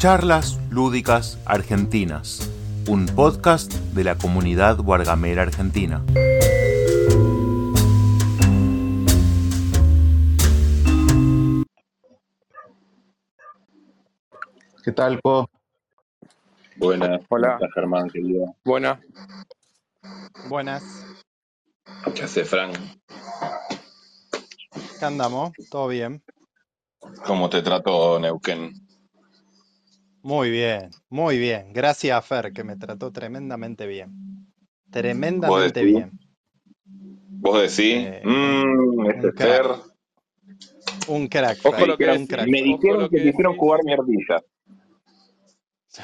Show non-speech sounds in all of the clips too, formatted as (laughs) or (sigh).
Charlas Lúdicas Argentinas, un podcast de la comunidad Wargamera Argentina. ¿Qué tal, Po? Buenas. Hola. ¿Cómo estás, Germán, querido? Buena. Buenas, ¿Qué hace, Frank? ¿qué andamos? ¿Todo bien? ¿Cómo te trató Neuquén? Muy bien, muy bien. Gracias a Fer, que me trató tremendamente bien. Tremendamente decís? bien. ¿Vos decís? Eh, Mmm, este un crack. Fer. Un crack, Ojo Fer, lo que un crack. Me dijeron que que decís. jugar mierdilla.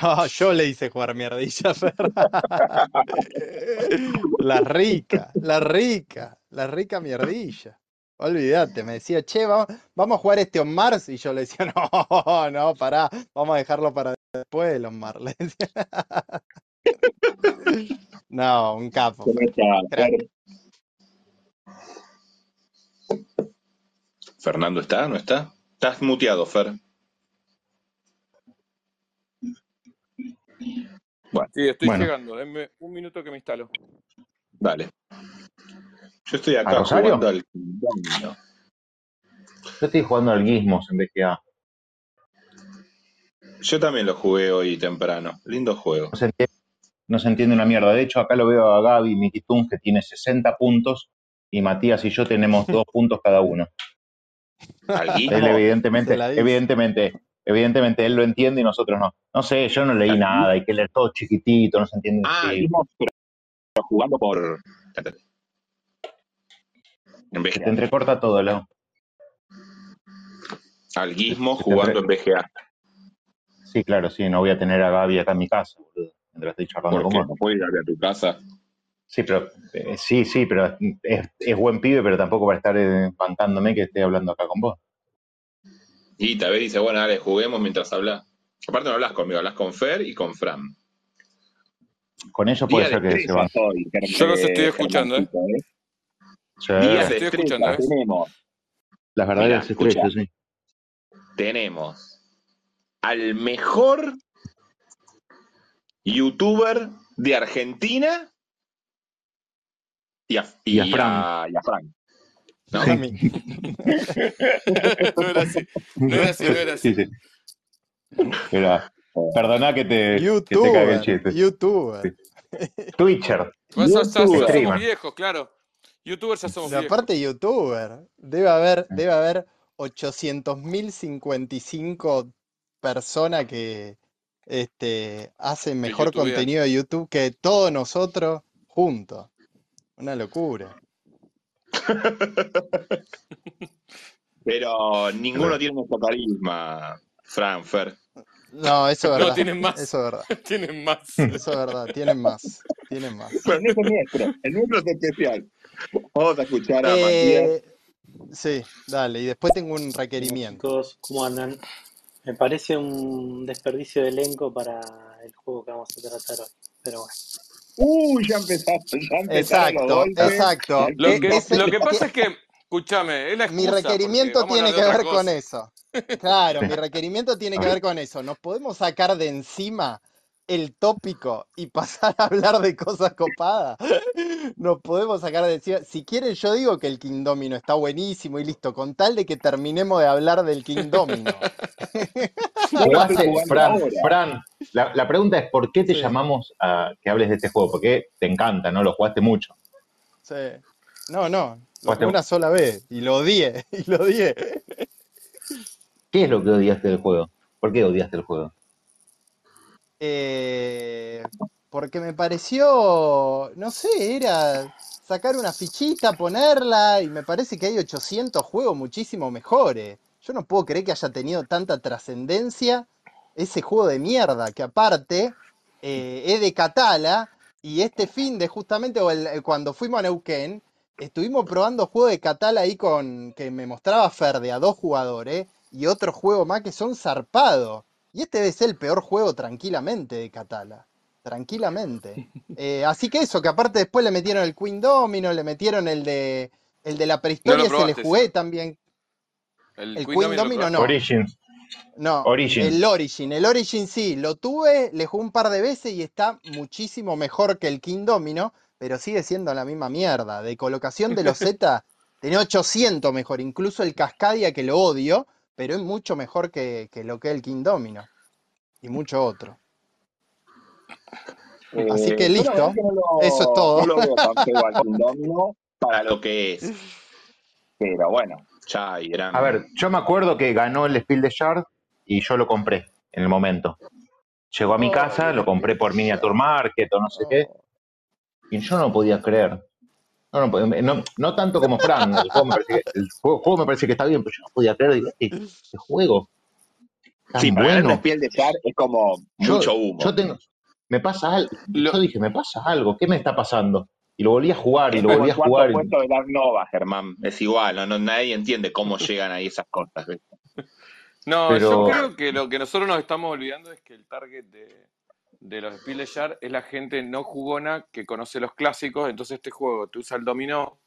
No, (laughs) yo le hice jugar mierdilla a Fer. (laughs) La rica, la rica, la rica mierdilla. Olvídate, me decía, che, vamos, vamos a jugar este On Mars. Y yo le decía, (laughs) no, no, pará, vamos a dejarlo para después del On Mars. le decía. (laughs) No, un capo. ¿Fernando está? ¿No está? Estás muteado, Fer. Bueno, Sí, estoy Bueno. llegando. Denme un minuto que me instalo. Dale. Yo estoy ¿A acá jugando al Domino. Yo estoy jugando al Gizmos en BGA. Yo también lo jugué hoy temprano. Lindo juego. No se, entiende, no se entiende una mierda. De hecho, acá lo veo a Gaby Mikitun, que tiene 60 puntos, y Matías y yo tenemos (laughs) dos puntos cada uno. Al Él evidentemente, evidentemente, evidentemente él lo entiende y nosotros no. No sé, yo no leí nada, hay que leer todo chiquitito, no se entiende. Ah, jugando por. En te entrecorta todo, Leo. Al Gizmo Se te jugando en BGA. Sí, claro, sí, no voy a tener a Gaby acá en mi casa, boludo, mientras estoy charlando ¿Por con vos. ¿No puedes ir a tu casa? Sí, pero eh, sí, sí, pero es, es buen pibe, pero tampoco para estar eh, espantándome que esté hablando acá con vos. Y tal vez dice, bueno, dale, juguemos mientras hablas. Aparte no hablas conmigo, hablas con Fer y con Fran. Con ellos puede Día ser que se Ger- Yo los estoy escuchando, ¿eh? ¿eh? Sí, Día Los de estoy escuchando, ¿eh? tenemos, las verdaderas estrellas, sí. tenemos al mejor youtuber de Argentina y a, y Y a a- Fran. y a Fran. ¿no? A mí. (laughs) no era así. No era así, no era así. Sí, sí. Pero, perdona que te, que te cague el YouTuber, chiste. YouTuber. (laughs) Twitcher. Pues ya, somos viejos, claro. Youtubers ya somos Y viejos. aparte YouTuber. Debe haber, debe haber 800.055 personas que este, hacen mejor contenido de YouTube que todos nosotros juntos. Una locura. (laughs) Pero ninguno tiene nuestro carisma, Fran, Fer. No, eso es No, verdad. tienen más. Eso es verdad. (laughs) Tienen más. Eso es verdad. Tienen más. Tienen más. Pero no es el nuestro, el nuestro es especial. Vamos a escuchar a Matías. Eh, sí, dale. Y después tengo un requerimiento. Chicos, ¿cómo andan? Me parece un desperdicio de elenco para el juego que vamos a tratar hoy. Pero bueno. Uy, ya empezamos, ya empezaron Exacto, exacto. Lo que, ese- lo que pasa es que, escúchame, es la Mi (laughs) requerimiento tiene que ver con eso. Claro, mi requerimiento tiene que ver con eso. Nos podemos sacar de encima el tópico y pasar a hablar de cosas copadas. Nos podemos sacar de encima. Si quieren, yo digo que el King Domino está buenísimo y listo, con tal de que terminemos de hablar del King Domino. (laughs) Jugaste, jugando Fran. Fran, la, la pregunta es: ¿por qué te Sí. llamamos a que hables de este juego? Porque te encanta, ¿no? Lo jugaste mucho. Sí. No, no, una sola vez y lo odié, (laughs) y lo odié. ¿Qué es lo que odiaste del juego? ¿Por qué odiaste el juego? Eh, porque me pareció, no sé, era sacar una fichita, ponerla, y me parece que hay 800 juegos muchísimo mejores. Yo no puedo creer que haya tenido tanta trascendencia ese juego de mierda, que aparte eh, es de Catala, y este fin de justamente, o el- cuando fuimos a Neuquén, estuvimos probando juegos de Catala ahí con, que me mostraba Fer de a dos jugadores, y otro juego más que son zarpados. Y este debe ser el peor juego tranquilamente de Catala. Tranquilamente. (laughs) Eh, así que eso, que aparte después le metieron el Queen Domino, le metieron el de el de la prehistoria, se le jugué también. El, El Queen Queen Domino no. Origins. No, Origin. el Origin. El Origin sí, lo tuve, le jugué un par de veces y está muchísimo mejor que el King Domino, pero sigue siendo la misma mierda. De colocación de los (laughs) Z, tenía 800 mejor, incluso el Cascadia que lo odio, pero es mucho mejor que, que lo que es el King Domino. Y mucho otro. Así Eh, que la listo, no lo- eso es todo. No lo veo tan feo al King (laughs) Domino para lo que es. Pero bueno, ya irán. A ver, yo me acuerdo que ganó el Spiel de Shard y yo lo compré en el momento. Llegó a mi Oh, casa, lo compré por Miniature Market o no sé qué, y yo no podía creer. No, no, no- no tanto como Fran, el juego, me parece que, el juego, juego me parece que está bien, pero yo no podía creer. Digo, este, este juego tan Sí, bueno. piel de Char es como Yo, mucho humo. yo tengo, me pasa algo. Yo dije, me pasa algo, ¿qué me está pasando? Y lo volví a jugar y Es lo volví el a jugar. y- puesto de Dark Nova, Germán. Es igual, no, No- nadie entiende cómo llegan ahí esas cosas. ¿ves? No, Pero- yo creo que lo que nosotros nos estamos olvidando es que el target de, de los Jar es la gente no jugona que conoce los clásicos. Entonces, este juego te usa el dominó,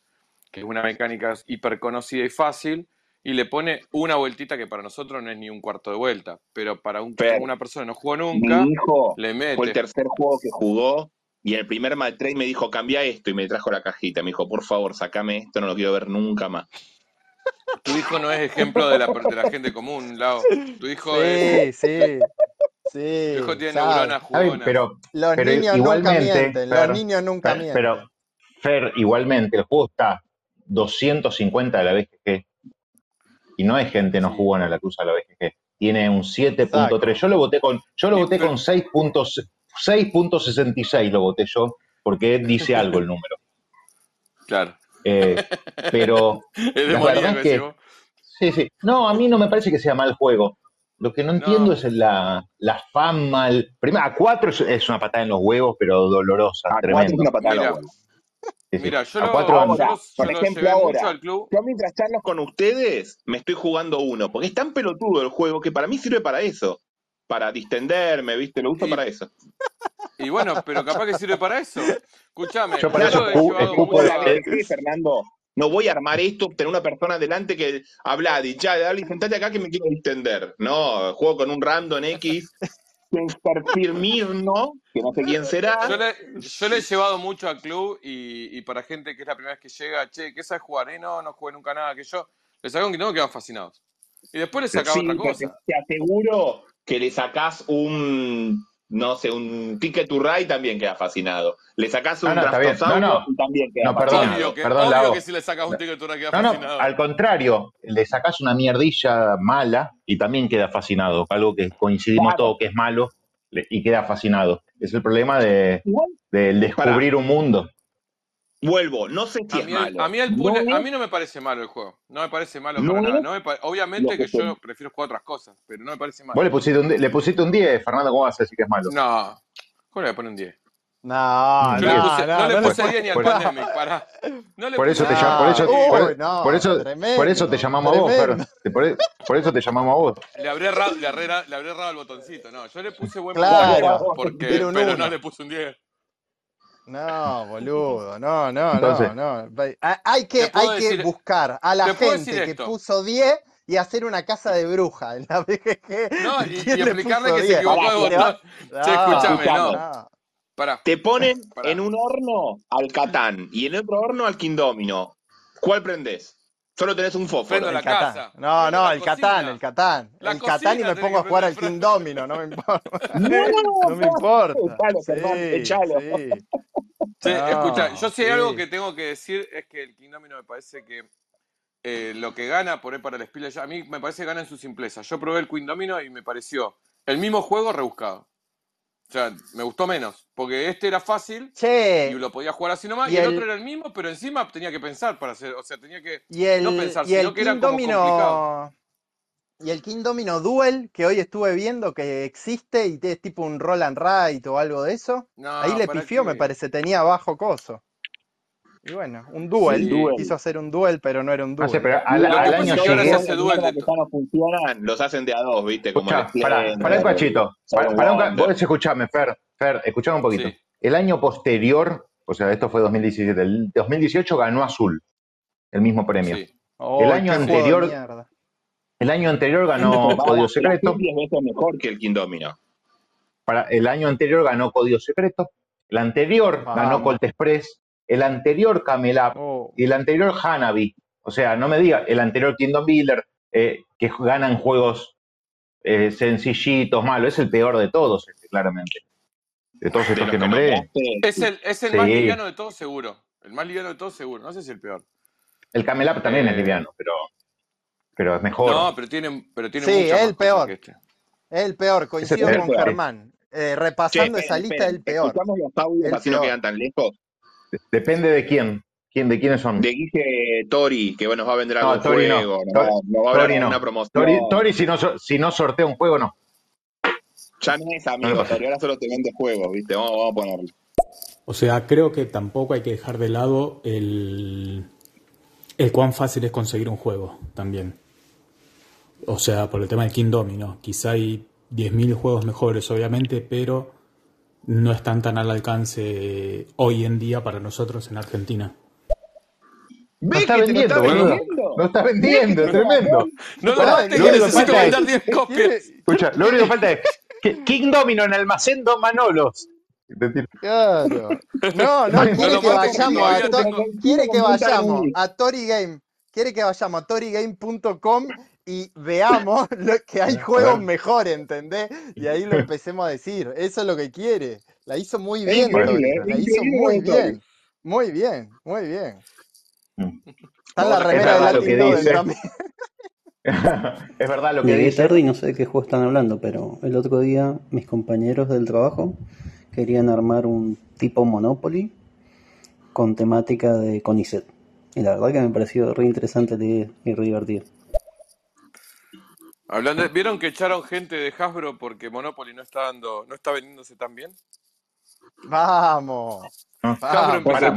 que es una mecánica hiper conocida y fácil, y le pone una vueltita que para nosotros no es ni un cuarto de vuelta. Pero para un- una persona que no jugó nunca, Mi hijo le fue el mete. tercer juego que jugó y el primer mal trade me dijo, cambia esto y me trajo la cajita. Me dijo, por favor, sacame esto, no lo quiero ver nunca más. Tu hijo no es ejemplo de la, de la gente común, Lau. Tu hijo es. Sí, sí, Tu sí. hijo tiene sabe. neuronas Está bien, jugonas. pero, Los pero niños nunca igualmente, mienten, los Fer, niños nunca Fer, mienten. pero Fer, igualmente, el juego está 250 de la BGG. Y no hay gente no jugona la que usa la BGG. Tiene un 7.3. Yo lo voté con, yo lo voté con 6.6 6.66 lo voté yo, porque dice algo el número. (laughs) Claro. Eh, pero (laughs) Es la verdad es que. Sí, sí. No, a mí no me parece que sea mal juego. Lo que no entiendo No. es la, la fama. El... Primero, a 4 es, es una patada en los huevos, pero dolorosa, A cuatro es una patada en Mira, los huevos. Sí, sí. Mira, yo a lo, 4 yo Ahora, lo- yo por lo ejemplo, llevé mucho ahora, al club. Yo mientras charlo con ustedes, me estoy jugando uno, porque es tan pelotudo el juego que para mí sirve para eso. Para distenderme, ¿viste? Lo uso Y- para eso. (laughs) Y bueno, pero capaz que sirve para eso. Escuchame, Yo para yo eso escupo mucho la BGG, Fernando. No voy a armar esto, tener una persona delante que habla, y ya, dale, sentate acá que me quiero distender. No, juego con un random X, (laughs) Mirno, que no sé quién será. Yo le, yo le he llevado mucho al club y, y para gente que es la primera vez que llega, che, ¿qué sabes jugar? Eh, no, no jugué nunca nada que yo. Le sacaron que no, quedan fascinados. Y después le sacaba Sí, otra cosa. Te, te aseguro que le sacás un, no sé, un Ticket to Ride también queda fascinado. Le sacás un No, no, No, no. y también queda No, perdón. fascinado. Obvio que, perdón, obvio Lau. que si le sacas un ticket tú queda No, no, fascinado. al contrario, le sacás una mierdilla mala y también queda fascinado. Algo que coincidimos Claro. todos que es malo y queda fascinado. Es el problema de, del descubrir un mundo. Vuelvo, no sé si A es mí, malo. a, mí el No pool- es- a mí no me parece malo el juego. No me parece malo No para nada. No me pa- obviamente que que yo prefiero jugar otras cosas, pero no me parece malo. Vos le pusiste un, le pusiste un 10, Fernando, ¿cómo vas a decir que es malo? No, ¿cómo le voy a poner un 10? No, Yo no, le puse, no, no, le no puse pon- 10 ni al por- Pandemic, pará. No le Por eso puse te No, por eso, uy, por, no, por eso, tremendo, por eso te llamamos a vos, Fer. tremendo. Por, por eso te llamamos a vos. Le habré, errado, le, habré, le habré errado el botoncito. No, yo le puse buen Claro, porque, pero no le puse un 10. No, boludo, no, no, Entonces- no, no. Ha- Hay que, hay que decir- buscar a la gente que puso 10 y hacer una casa de bruja en (laughs) la BGG. No, y, y ¿Quién le explicarle que se 10? equivocó de botón. No, Che, escúchame, Escuchame. no. Pará. Te ponen Pará. en un horno al Catán y en otro horno al Quindomino. ¿Cuál prendés? Solo tenés un fósforo. Prendo la Catán. casa. No, no, la el cocina. Catán, el Catán. La el Catán y me pongo a jugar al King Domino, no me importa. (laughs) (laughs) No, No me importa. Echalo, Sí, echalo. sí. Sí, No, escucha, yo sí hay algo que tengo que decir es que el King Domino me parece que eh, lo que gana por ahí para el Spiel a mí me parece que gana en su simpleza. Yo probé el King Domino y me pareció el mismo juego rebuscado. O sea, me gustó menos, porque este era fácil Che, y lo podía jugar así nomás, y y, el, el- otro era el mismo, pero encima tenía que pensar para hacer, o sea, tenía que... y el, no pensar, y el sino que era King como Domino. complicado. Y el King Domino Duel, que hoy estuve viendo que existe y es tipo un roll and write o algo de eso. No, Ahí le ¿para pifió, me parece, tenía bajo coso. Y bueno, un duel. Sí, duel. Quiso hacer un duel, pero no era un No sé, duel. pero al, año llegué. duel de que ya no funcionan, los hacen de a dos, ¿viste? Como Escuchá, Splendor, pará un cachito. Para, para un vos escuchame, Fer, Fer, escuchame un poquito. Sí. El año posterior, o sea, esto fue 2017, el 2018 ganó Azul, el mismo premio. Sí. Oh, el año juego de anterior- mierda. El año anterior ganó (laughs) Código Secreto. es 10 veces mejor que el King Domino. Para, el año anterior ganó Código Secreto. El anterior ganó. Colt Express. El anterior Camel Up. Oh, Y el anterior Hanabi. O sea, no me diga, el anterior Kingdom Builder, eh, que ganan juegos eh, sencillitos, malos. Es el peor de todos, este, claramente. De todos De estos los que que nombré. Es el, es el Sí. más liviano de todos, seguro. El más liviano de todos, seguro. No sé si el peor. El Camel Up también Eh, es liviano, pero, pero es mejor. No, pero tiene, pero tiene Sí, muchas es más el cosas peor. que este. es el peor, coincido peor, con. Germán. Eh, Che, repasando esa lista, esperen. el peor. Escuchamos los audios El así no quedan tan lejos. Depende de quién. quién ¿De quiénes son? De Guille Tori, que bueno, nos va a vender No, algún Tori no. juego, nos, Tori- va, a no. una promoción. Tori, Tori si, no, si no sortea un juego, no. Ya no es No amigo. Tori, ahora solo te vende juegos, ¿viste? Vamos, vamos a ponerlo. O sea, creo que tampoco hay que dejar de lado el, el cuán fácil es conseguir un juego también. O sea, por el tema del King Domino. Quizá hay 10.000 juegos mejores, obviamente, pero no están tan al alcance hoy en día para nosotros en Argentina. No ¿Ves está te vendiendo, está boludo. vendiendo? No está vendiendo, es tremendo. No lo necesito vender 10 copias. Escucha, lo único que falta es que King Domino en almacén Don Manolos. Claro. No, no, No quiere que vayamos a quiere que vayamos a Tori Game. Quiere que vayamos a torigame.com y veamos (laughs) lo que hay juegos Claro. mejores, ¿entendés? Y ahí lo (laughs) empecemos a decir. Eso es lo que quiere. La hizo muy bien, La hizo muy bien. Muy bien, muy bien. Mm. Está en la remera de también. (laughs) es verdad lo que Llegué dice. tarde y no sé de qué juego están hablando, pero el otro día mis compañeros del trabajo querían armar un tipo Monopoly con temática de CONICET. Y la verdad que me pareció re interesante y re divertido. Hablando, de- ¿Vieron que echaron gente de Hasbro porque Monopoly no está dando, no está vendiéndose tan bien? Vamos. Ah. Hasbro empezó Para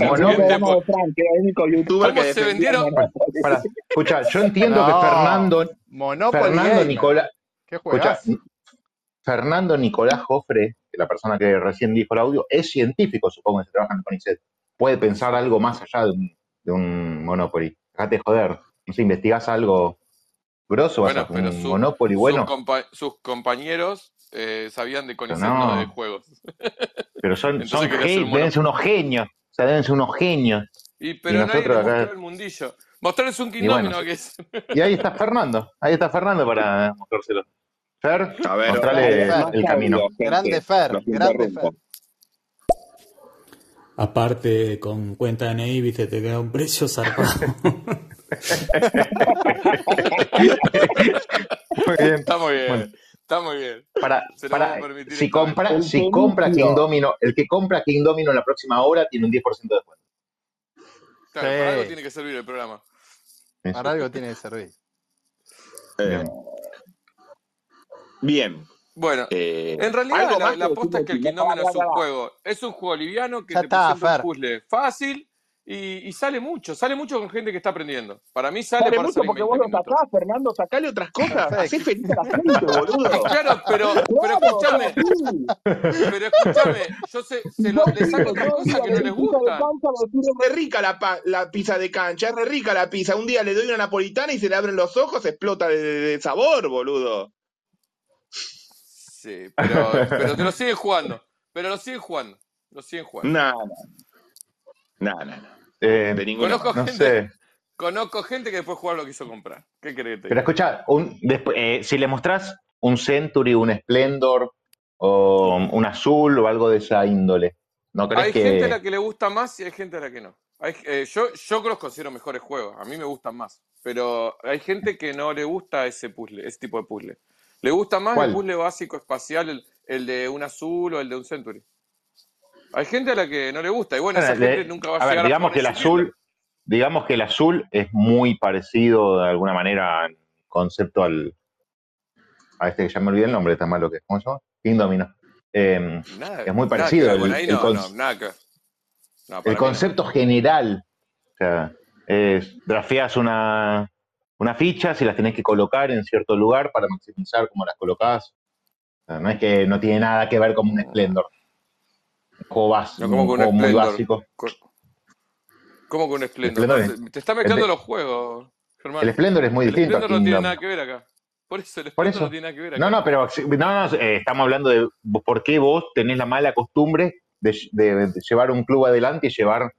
por- Frank, que era el único youtuber ¿Cómo que se vendieron? Pará, escucha, yo entiendo que. Fernando, Monopoly Fernando. Nicolás, Qué escucha. Fernando Nicolás Jofre, que la persona que recién dijo el audio, es científico, supongo que se trabaja en el CONICET. Puede pensar algo más allá de un, de un Monopoly. Dejate de joder. No sé, investigás algo grosso, vas Bueno, pero un su- Monopoly bueno, sus, compa- sus compañeros eh, sabían de CONICET, no. de juegos. (laughs) pero son, son deben ser unos genios. O sea, deben ser unos genios. Y, pero nadie nosotros les acá- el mundillo. Mostrarles un Y bueno, sí. que es. Y ahí está Fernando, ahí está Fernando para (laughs) mostrárselo. Fer, A ver, mostrale Fer. el camino. Grande Fer, grande. Fer. Aparte, con cuenta de NI, viste, te queda un precio zarpado. (laughs) Muy bien. Está muy bien. Bueno. Está muy bien. Para, para, si compra, El si compra. King Domino, el que compra King Domino en la próxima hora tiene un 10% de descuento. Claro, para algo tiene que servir el programa. Eso. Para algo tiene que servir. Eh, Bien. bien. Bueno, Eh, en realidad la, la aposta es que el Domino es un juego. Es un juego liviano que Ya te está, presenta un puzzle fácil y, y sale mucho. Sale mucho con gente que está aprendiendo. Para mí sale Sale mucho porque 20 vos lo sacás, Fernando, sacale otras cosas. Hacé feliz a la gente, boludo. (laughs) Claro, pero, pero escúchame, sí. pero escúchame, yo se lo, Vos le saco otras cosas que no les decís, es re rica la, pa- la pizza de cancha, es re rica la pizza. Un día le doy una napolitana y se le abren los ojos, explota de, de- de sabor, boludo. Sí, pero, pero te lo siguen jugando. Pero lo siguen jugando. Lo siguen jugando. No, no. No, no. Eh, De ninguna Conozco no gente, sé. conozco gente que después de jugar lo quiso comprar. ¿Qué crees que te Pero escucha, un, despu- eh, si le mostrás un Century, un Splendor, o un azul o algo de esa índole, ¿no crees Hay que gente a la que le gusta más y hay gente a la que no. Hay- eh, yo, yo los considero mejores juegos, a mí me gustan más. Pero hay gente que no le gusta ese puzzle, ese tipo de puzzle. Le gusta más ¿Cuál? el puzzle básico espacial, el, el de un azul o el de un Century. Hay gente a la que no le gusta, y bueno, esa gente de- nunca va a, a ver, llegar digamos a que el azul, digamos que el azul es muy parecido de alguna manera en concepto al a este que ya me olvidé el nombre, está malo que ¿cómo se llama? King Domino. Eh, Nada, es muy parecido ver, el, bueno, ahí el no, con- no, nada que ver. No, para el mí no. concepto general. O sea, es, drafeas una, una ficha, si las tenés que colocar en cierto lugar para maximizar cómo las colocás. O sea, no es que no tiene nada que ver con un Splendor. Juego, bas- No, como un juego muy básico. Co- ¿Cómo con un Splendor? Splendor No, es- te- está el mezclando de- los juegos, Germán. El Splendor es muy El distinto a Splendor no tiene nada que ver acá. Por eso el Splendor no eso. tiene nada que ver No, acá. no, pero sí, no, no, eh, estamos hablando de por qué vos tenés la mala costumbre de, de- de llevar un club adelante y llevar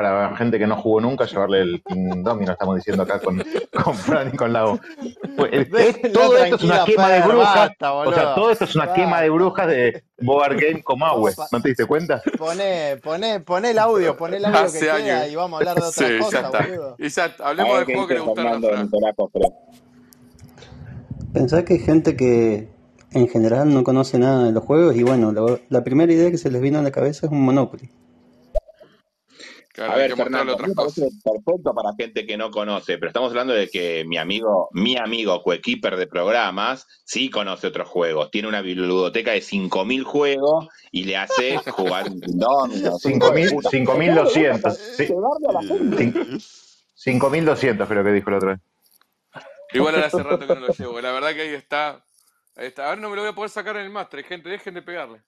para gente que no jugó nunca, llevarle el King Domino, estamos diciendo acá con, con Fran y con Lau. Pues, es- es- Déjenlo todo esto es una quema de brujas. basta, O sea, todo esto es una quema de brujas de Board Game. Vamos ¿No te diste cuenta? Poné, poné, poné el audio, poné el audio que Hace queda años. y vamos a hablar de otra Sí, ya cosa, está. boludo. Y ya, hablemos del juego que le gustaron a Fran. Pensá que hay gente que en general no conoce nada de los juegos y bueno, lo- la primera idea que se les vino a la cabeza es un Monopoly. Claro, A hay ver, Fernando, otras cosas. perfecto para gente que no conoce, pero estamos hablando de que mi amigo, mi amigo coequiper de programas, sí conoce otros juegos. Tiene una biblioteca de 5.000 juegos y le hace jugar un domino. Es un hijo de 5.000, puta. 5.200. Sí, Pegarle a la gente. cin- 5.200 creo que dijo la otra vez. Igual ahora hace rato que no lo llevo. La verdad que ahí está. Ahí está. Ahora no me lo voy a poder sacar en el máster. Gente, dejen de pegarle.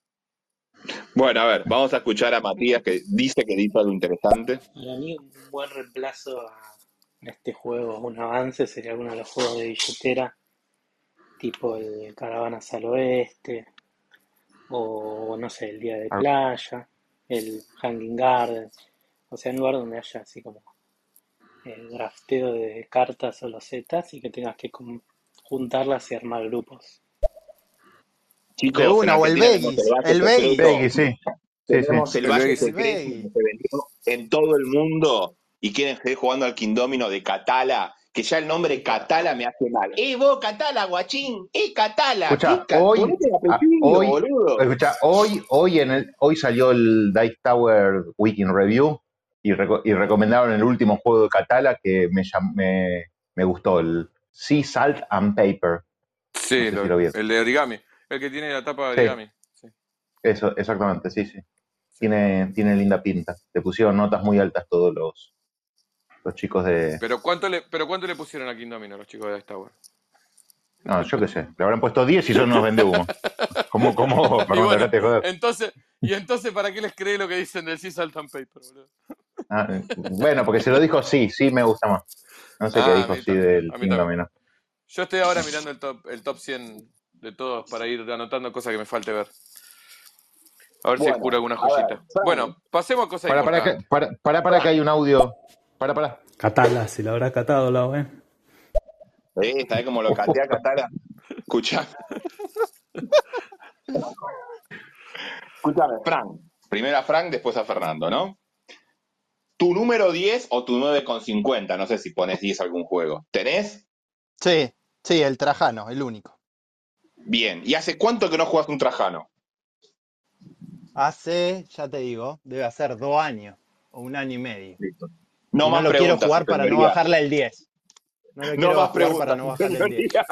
Bueno, a ver, vamos a escuchar a Matías que dice que dice algo interesante. Para mí un buen reemplazo a este juego, un avance, sería alguno de los juegos de billetera, tipo el Caravanas al Oeste, o no sé, el Día de Ah. Playa, el Hanging Gardens, o sea, un lugar donde haya así como el drafteo de cartas o losetas y que tengas que juntarlas y armar grupos. Chicos, De una, o el tenemos Begis, el Begis. sí. Sí, sí. Tenemos el Begis. secreto que se vendió en todo el mundo y quieren seguir jugando al Quindomino de Catala, que ya el nombre Catala me hace mal. ¡Eh, vos, Catala, guachín! ¡Eh, Catala! Escucha, ¿Qué ca- hoy, ah, apellido, hoy, boludo. escucha, hoy, hoy, en el, hoy salió el Dice Tower Weekend Review y, reco- y recomendaron el último juego de Catala que me, me, me gustó, el Sea Salt and Paper. Sí, No sé lo- si lo vieron. el de origami. El que tiene la tapa de Sí. origami. Sí. Eso, exactamente, sí, sí. Tiene, tiene linda pinta. Le pusieron notas muy altas todos los, los chicos de... Pero ¿cuánto le, pero cuánto le pusieron a Kingdomino los chicos de Tower? No, yo qué sé. Le habrán puesto 10 y son unos vende humo. ¿Cómo, cómo? (laughs) Y bueno, de joder. entonces, y entonces ¿para qué les cree lo que dicen del Sea Salt and Paper, boludo? Ah, eh, bueno, porque se lo dijo sí, sí me gusta más. No sé Ah, qué a dijo sí también, del. Kingdomino. Yo estoy ahora mirando el top, el top 100 de todos para ir anotando cosas que me falte ver. A ver si descubro alguna ver, joyita. Fran. Bueno, pasemos a cosas Para, para, que, para, para, para que hay un audio. Para, para. Catala, si la habrá catado, Lau, ¿eh? Eh, ¿Sabés cómo lo catea Catala? Escuchá. Escúchame, Frank. Primero a Frank, después a Fernando, ¿no? Tu número 10 o tu 9,50, no sé si pones 10 a algún juego. ¿Tenés? Sí, sí, el Trajano, el único. Bien. ¿Y hace cuánto que no juegas un Trajano? Hace, ya te digo, debe hacer dos años o un año y medio. Listo. Y No no más lo quiero jugar para no bajarle el 10. No lo No quiero más jugar preguntas, para no bajarle el 10. señoría.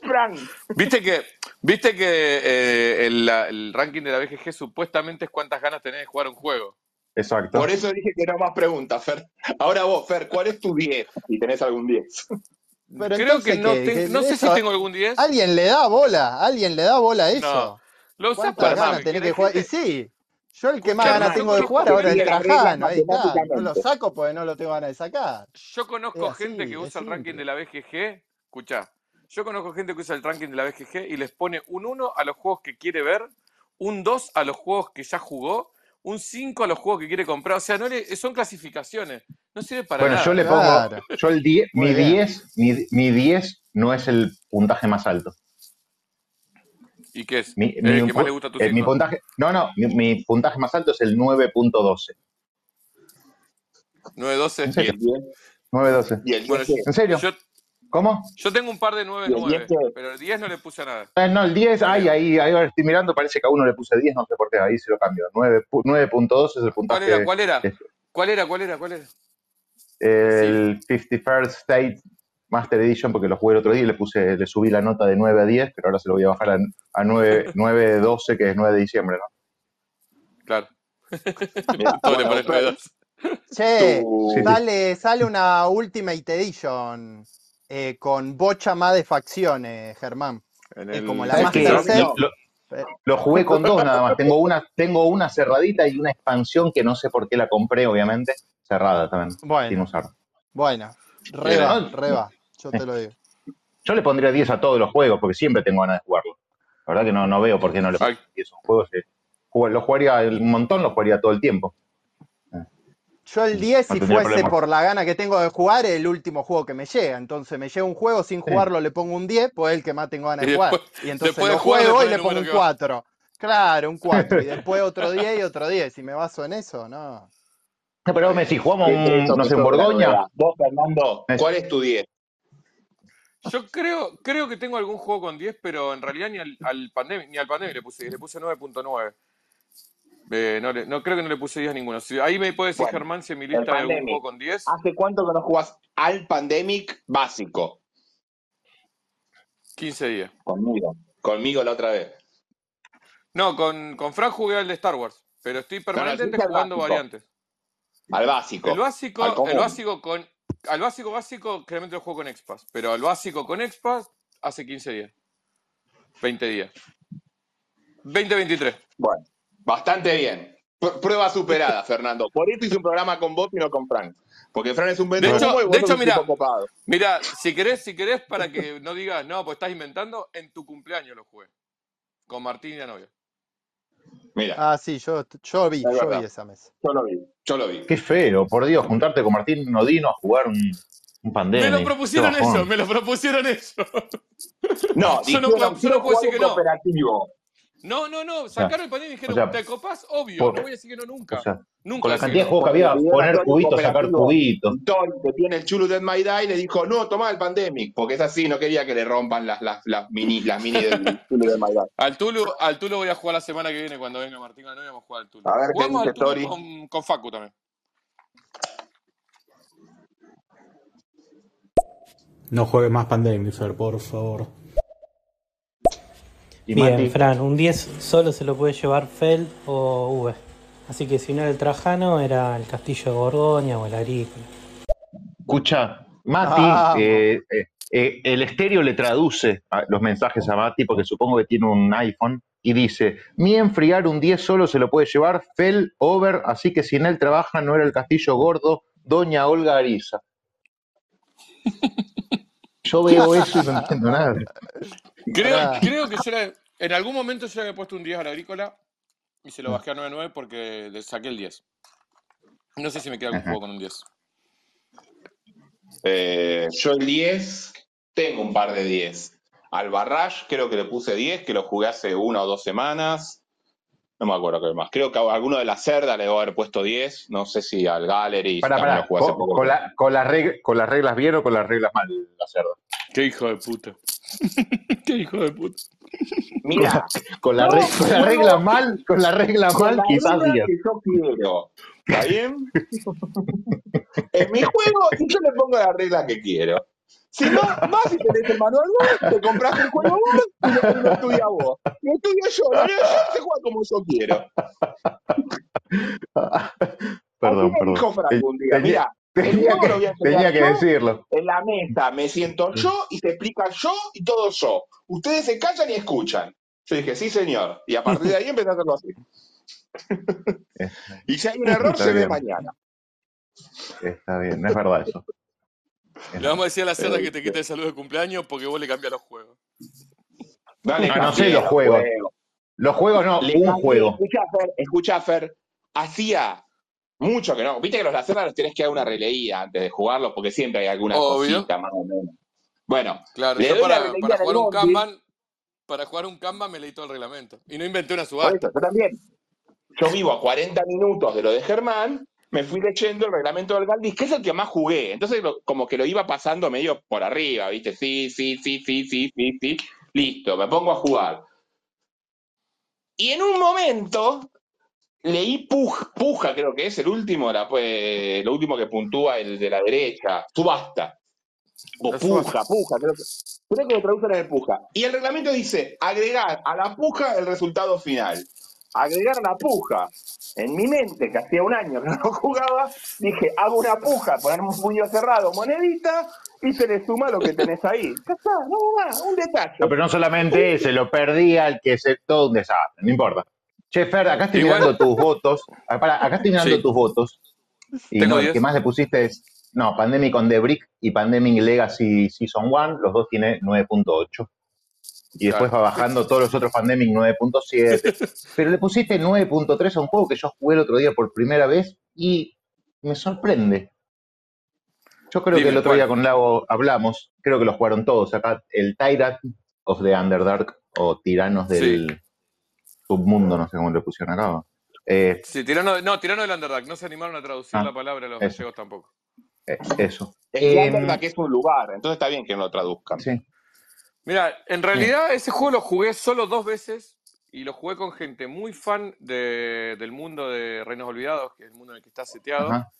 Frank. ¿Viste que, viste que eh, el, el ranking de la BGG supuestamente es cuántas ganas tenés de jugar un juego? Exacto. Por eso dije que no más preguntas, Fer. Ahora vos, Fer, ¿cuál es tu 10? Si tenés algún 10. Pero Creo que no, ¿qué? ten- ¿Qué- no sé si tengo algún 10. ¿Alguien le da bola? ¿Alguien le da bola a eso? No. Lo usás ¿Cuántas para ganas tenés ¿querés que jugar? Y sí, yo el que más ganas tengo de jugar ahora es el Trajano, ahí está. No lo saco porque no lo tengo ganas de sacar. Yo conozco así, gente que usa el ranking de la BGG. Escuchá, yo conozco gente que usa el ranking de la BGG y les pone un 1 a los juegos que quiere ver, un 2 a los juegos que ya jugó, un 5 a los juegos que quiere comprar. O sea, no le- son clasificaciones. No sirve para Bueno, nada. yo le pongo. Claro. Yo el 10, Muy mi bien. 10, mi, mi 10 no es el puntaje más alto. ¿Y qué es? Mi, Es mi el que más le gusta a tu eh, mi 5. puntaje. No, no, mi, mi puntaje más alto es el 9.12. 9-12. ¿En ¿Y serio? el 10? 9.12. ¿Y el 10 Bueno, qué? ¿En serio? yo, ¿Cómo? yo tengo un par de ¿Y el 9-9, 10 qué? pero el 10 no le puse nada. Eh, no, el 10, No ay, ahí, ahí ahora estoy mirando, parece que a uno le puse 10, no sé por qué, ahí se lo cambio. 9 pu- 9.2 es el ¿Cuál puntaje. era? ¿Cuál era? ¿Cuál era? ¿Cuál era? ¿Cuál era? el 51st State Master Edition, porque lo jugué el otro día y le puse, le subí la nota de 9 a 10, pero ahora se lo voy a bajar a, a 9, 9 12, que es 9 de diciembre, ¿no? Claro. (laughs) Mirá, Todo le bueno, pones Fer, 9-2. Che, tu... Sí, sí. sale, sale una Ultimate Edition eh, con bocha más de facciones, Germán. En Es como la ¿Sabes más. Lo, Eh, lo jugué con dos nada más. Tengo una, tengo una cerradita y una expansión que no sé por qué la compré, obviamente. Cerrada también, sin Bueno, usar. bueno, reba, no, reba, yo te lo digo. Yo le pondría 10 a todos los juegos porque siempre tengo ganas de jugarlo. La verdad que no, no veo por qué no le pondría 10 a un juego. que jug- Lo jugaría un montón, lo jugaría todo el tiempo. Yo el 10, No si fuese problema. por la gana que tengo de jugar, es el último juego que me llega. Entonces me llega un juego sin Sí. jugarlo, le pongo un 10, pues es el que más tengo ganas de jugar. después, Y entonces lo jugar juego y le pongo un que va. 4. Claro, un 4. Y (laughs) después otro 10 y otro 10. Si me baso en eso, no. Pero vos me decís, jugamos ¿Qué un, no sé, en Borgoña. Vos, Fernando, ¿cuál es tu 10? Yo creo, creo que tengo algún juego con 10, pero en realidad ni al, al Pandemic, ni al Pandemic le puse 10, le puse 9.9. Eh, no, le- no creo que no le puse 10 a ninguno. Si- ahí me puede decir Bueno, Germán si mi lista hay algún juego con 10. ¿Hace cuánto que no jugás al Pandemic básico? 15 días. Conmigo. Conmigo la otra vez. No, con, con Frank jugué al de Star Wars, pero estoy No, no, yo permanentemente jugando básico. variantes. Al básico. El básico, Al el básico con. Al básico básico, claramente lo juego con Expas, pero al básico con Expas hace 15 días. 20 días. 2023. Bueno, bastante bien. Pr- Prueba superada, Fernando. Por eso hice un programa con vos y no con Frank. Porque Frank es un De vende hecho, humo y vos de hecho, mira, mira, si querés, si querés, para que no digas, no, pues estás inventando, en tu cumpleaños lo jugué. Con Martín y la novia. Mira, Ah, sí, yo, yo vi, yo vi esa mesa. Yo lo vi. Yo lo vi. Qué feo, por Dios, juntarte con Martín Nodino a jugar un, un Me Pandemic. lo propusieron eso, me lo propusieron eso. No, Yo no yo no puedo decir que no. cooperativo. No, no, no, O sea, sacaron el pandemia y o dijeron, sea, ¿te copás? Obvio, por- no voy a decir que no o nunca. sea, Nunca con la cantidad de no. juegos que había, poner cubitos, sacar cubitos. Tony, que tiene el Chulu Dead My Die, le dijo, no, toma el Pandemic. Porque es así, no quería que le rompan las, las, las mini, las mini del (laughs) Chulu Dead My Die. Al Tulu, al Tulu voy a jugar la semana que viene cuando venga Martín novia, vamos a jugar al Tulu. A ver qué Jugamos dice al Tulu con, con Facu también. No juegue más Pandemic, Fer, por favor. Y Bien, Mati, Fran, un 10 solo se lo puede llevar Fel o V. Así que si no era el Trajano, era el Castillo de Borgoña o el Agrícola. escucha, Mati, Vamos. eh, eh, eh, el estéreo le traduce a- los mensajes a Mati, porque supongo que tiene un iPhone, y dice, mi enfriar un 10 solo se lo puede llevar Fel Over, así que si en él trabaja no era el castillo gordo, Doña Olga Ariza. (laughs) Yo veo eso y no entiendo nada. Creo, creo que le- en algún momento yo le había puesto un 10 al agrícola y se lo bajé a 9.9 porque le saqué el 10. No sé si me queda algún Ajá. juego con un 10. Eh, yo el 10, tengo un par de 10. Al Barrage creo que le puse 10, que lo jugué hace una o dos semanas. No me acuerdo qué más. Creo que a alguno de la cerda le debo haber puesto 10. No sé si al Gallery también pará, lo jugué hace con, poco. con la- con las reg- con las reglas bien o con las reglas mal, la cerda. Qué hijo de puta. (laughs) Qué hijo de puta. Mira, Con la, con regla mal, con la regla con mal, la quizás regla 10. que yo quiero. ¿Está bien? en mi juego, y yo le pongo la regla que quiero. Si no, vas y tenés el manual vos, te compras el juego vos y lo, estudias vos. Lo estudio yo, lo leo yo, se juega como yo quiero. (laughs) Perdón, dijo perdón. Franco un día, Tenía, mira, tenía juego que, tenía que decirlo. en la mesa me siento yo y se explica yo y todo yo. Ustedes se callan y escuchan. Yo dije, sí, señor. Y a partir de ahí empecé a hacerlo así. (laughs) Y si hay un error, Está se ve bien, mañana. está bien, no es verdad eso. Es Le vamos a decir a la cerda Eh, que te quite el saludo de cumpleaños porque vos le cambias los juegos. Dale, Ah, no cambié sé los juegos. juegos. Los juegos no, Le un cambié, juego. escucha Fer, escucha Fer, hacía mucho que no. Viste que los lacerdas los tenés que dar una releída antes de jugarlos porque siempre hay alguna Obvio. cosita más o menos. Bueno, Claro, yo para, jugar un Kanban, para jugar un Kanban me leí todo el reglamento. Y no inventé una subasta. eso, yo también. Yo vivo a 40 minutos de lo de Germán, me fui leyendo el reglamento del Galdis, que es el que más jugué. Entonces, lo- como que lo iba pasando medio por arriba, ¿viste? Sí, sí, sí, sí, sí, sí, sí. Listo, me pongo a jugar. Y en un momento leí Puja, Puja creo que es el último, la, pues, lo último que puntúa el de la derecha, Subasta. O Puja. Puja, creo que, creo que lo traducen en el Puja. Y el reglamento dice, agregar a la Puja el resultado final. Agregar la Puja. En mi mente, que hacía un año que no jugaba, dije, hago una Puja, poner un puño cerrado, monedita, y se le suma lo que tenés ahí. Ya está, no más, un detalle. No, pero no solamente ese, lo perdía el que se todo un desastre, no importa. Che, Fer, acá estoy Igual- mirando tus votos. Ah, acá estoy mirando Sí. tus votos. Y Tengo no, el 10. que más le pusiste es no, Pandemic on the Brick y Pandemic Legacy Season 1, los dos tienen 9.8. Y después Claro. va bajando todos los otros Pandemic 9.7. (laughs) Pero le pusiste 9.3 a un juego que yo jugué el otro día por primera vez y me sorprende. Yo creo que el otro día con Lago hablamos, creo que lo jugaron todos acá, el Tyrant of the Underdark o Tiranos del Submundo, no sé cómo le pusieron acá. Eh, Sí, tirano, no, tirano del Underdark. No se animaron a traducir Ah, la palabra a los eso. gallegos tampoco. eh, eso. Es que Em, Underdark es un lugar, entonces está bien que no lo traduzcan. sí. Mira, en realidad ese juego lo jugué solo dos veces y lo jugué con gente muy fan de- del mundo de Reinos Olvidados, que es el mundo en el que está seteado. Ajá.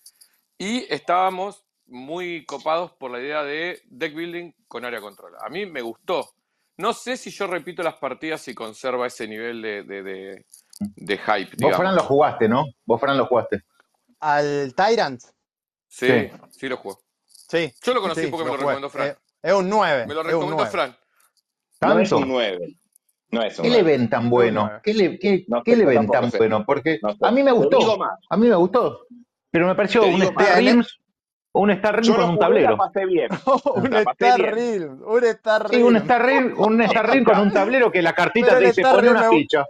Y estábamos muy copados por la idea de deck building con área control. A mí me gustó. No sé si yo repito las partidas y conserva ese nivel de, de, de- de hype, Vos, digamos. Fran, lo jugaste, ¿no? Vos, Fran, lo jugaste. Al Tyrant. Sí, Sí. sí lo jugué. Sí. Yo lo conocí sí, porque me lo recomendó Fran. Eh, es un 9. Me lo recomendó 9. Fran. No es ¿Tanto? un 9. No es un ¿Qué le 9. ven tan bueno? ¿Qué le, qué, No qué sé, le ven tan sé. bueno? Porque No sé. a mí me gustó. A mí me gustó. Pero me pareció un digo un Star Yo con un tablero. pasé bien. (laughs) un Star. Realms. Un Star Sí, un. Star un (laughs) Realms con un tablero que la cartita te dice pone una ficha.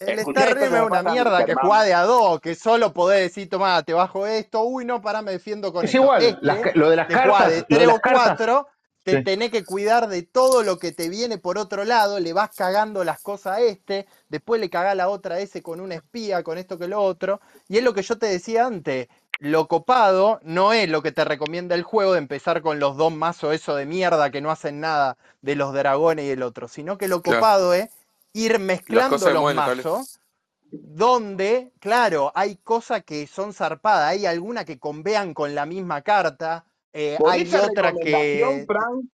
El Star me es una mierda que juega de a dos, que solo podés decir, tomá, te bajo esto, uy, no, pará, me defiendo con Es esto. igual, Este, lo de las que juega cartas, de tres o cuatro, te Sí. tenés que cuidar de todo lo que te viene por otro lado, le vas cagando las cosas a este, después le cagás la otra a ese con una espía, con esto que lo otro, y es lo que yo te decía antes, lo copado no es lo que te recomienda el juego de empezar con los dos mazos eso de mierda que no hacen nada de los dragones y el otro, sino que lo Claro. copado es ir mezclando los mazos donde, claro, hay cosas que son zarpadas, hay alguna que convean con la misma carta, eh, Por hay esa otra que... Frank,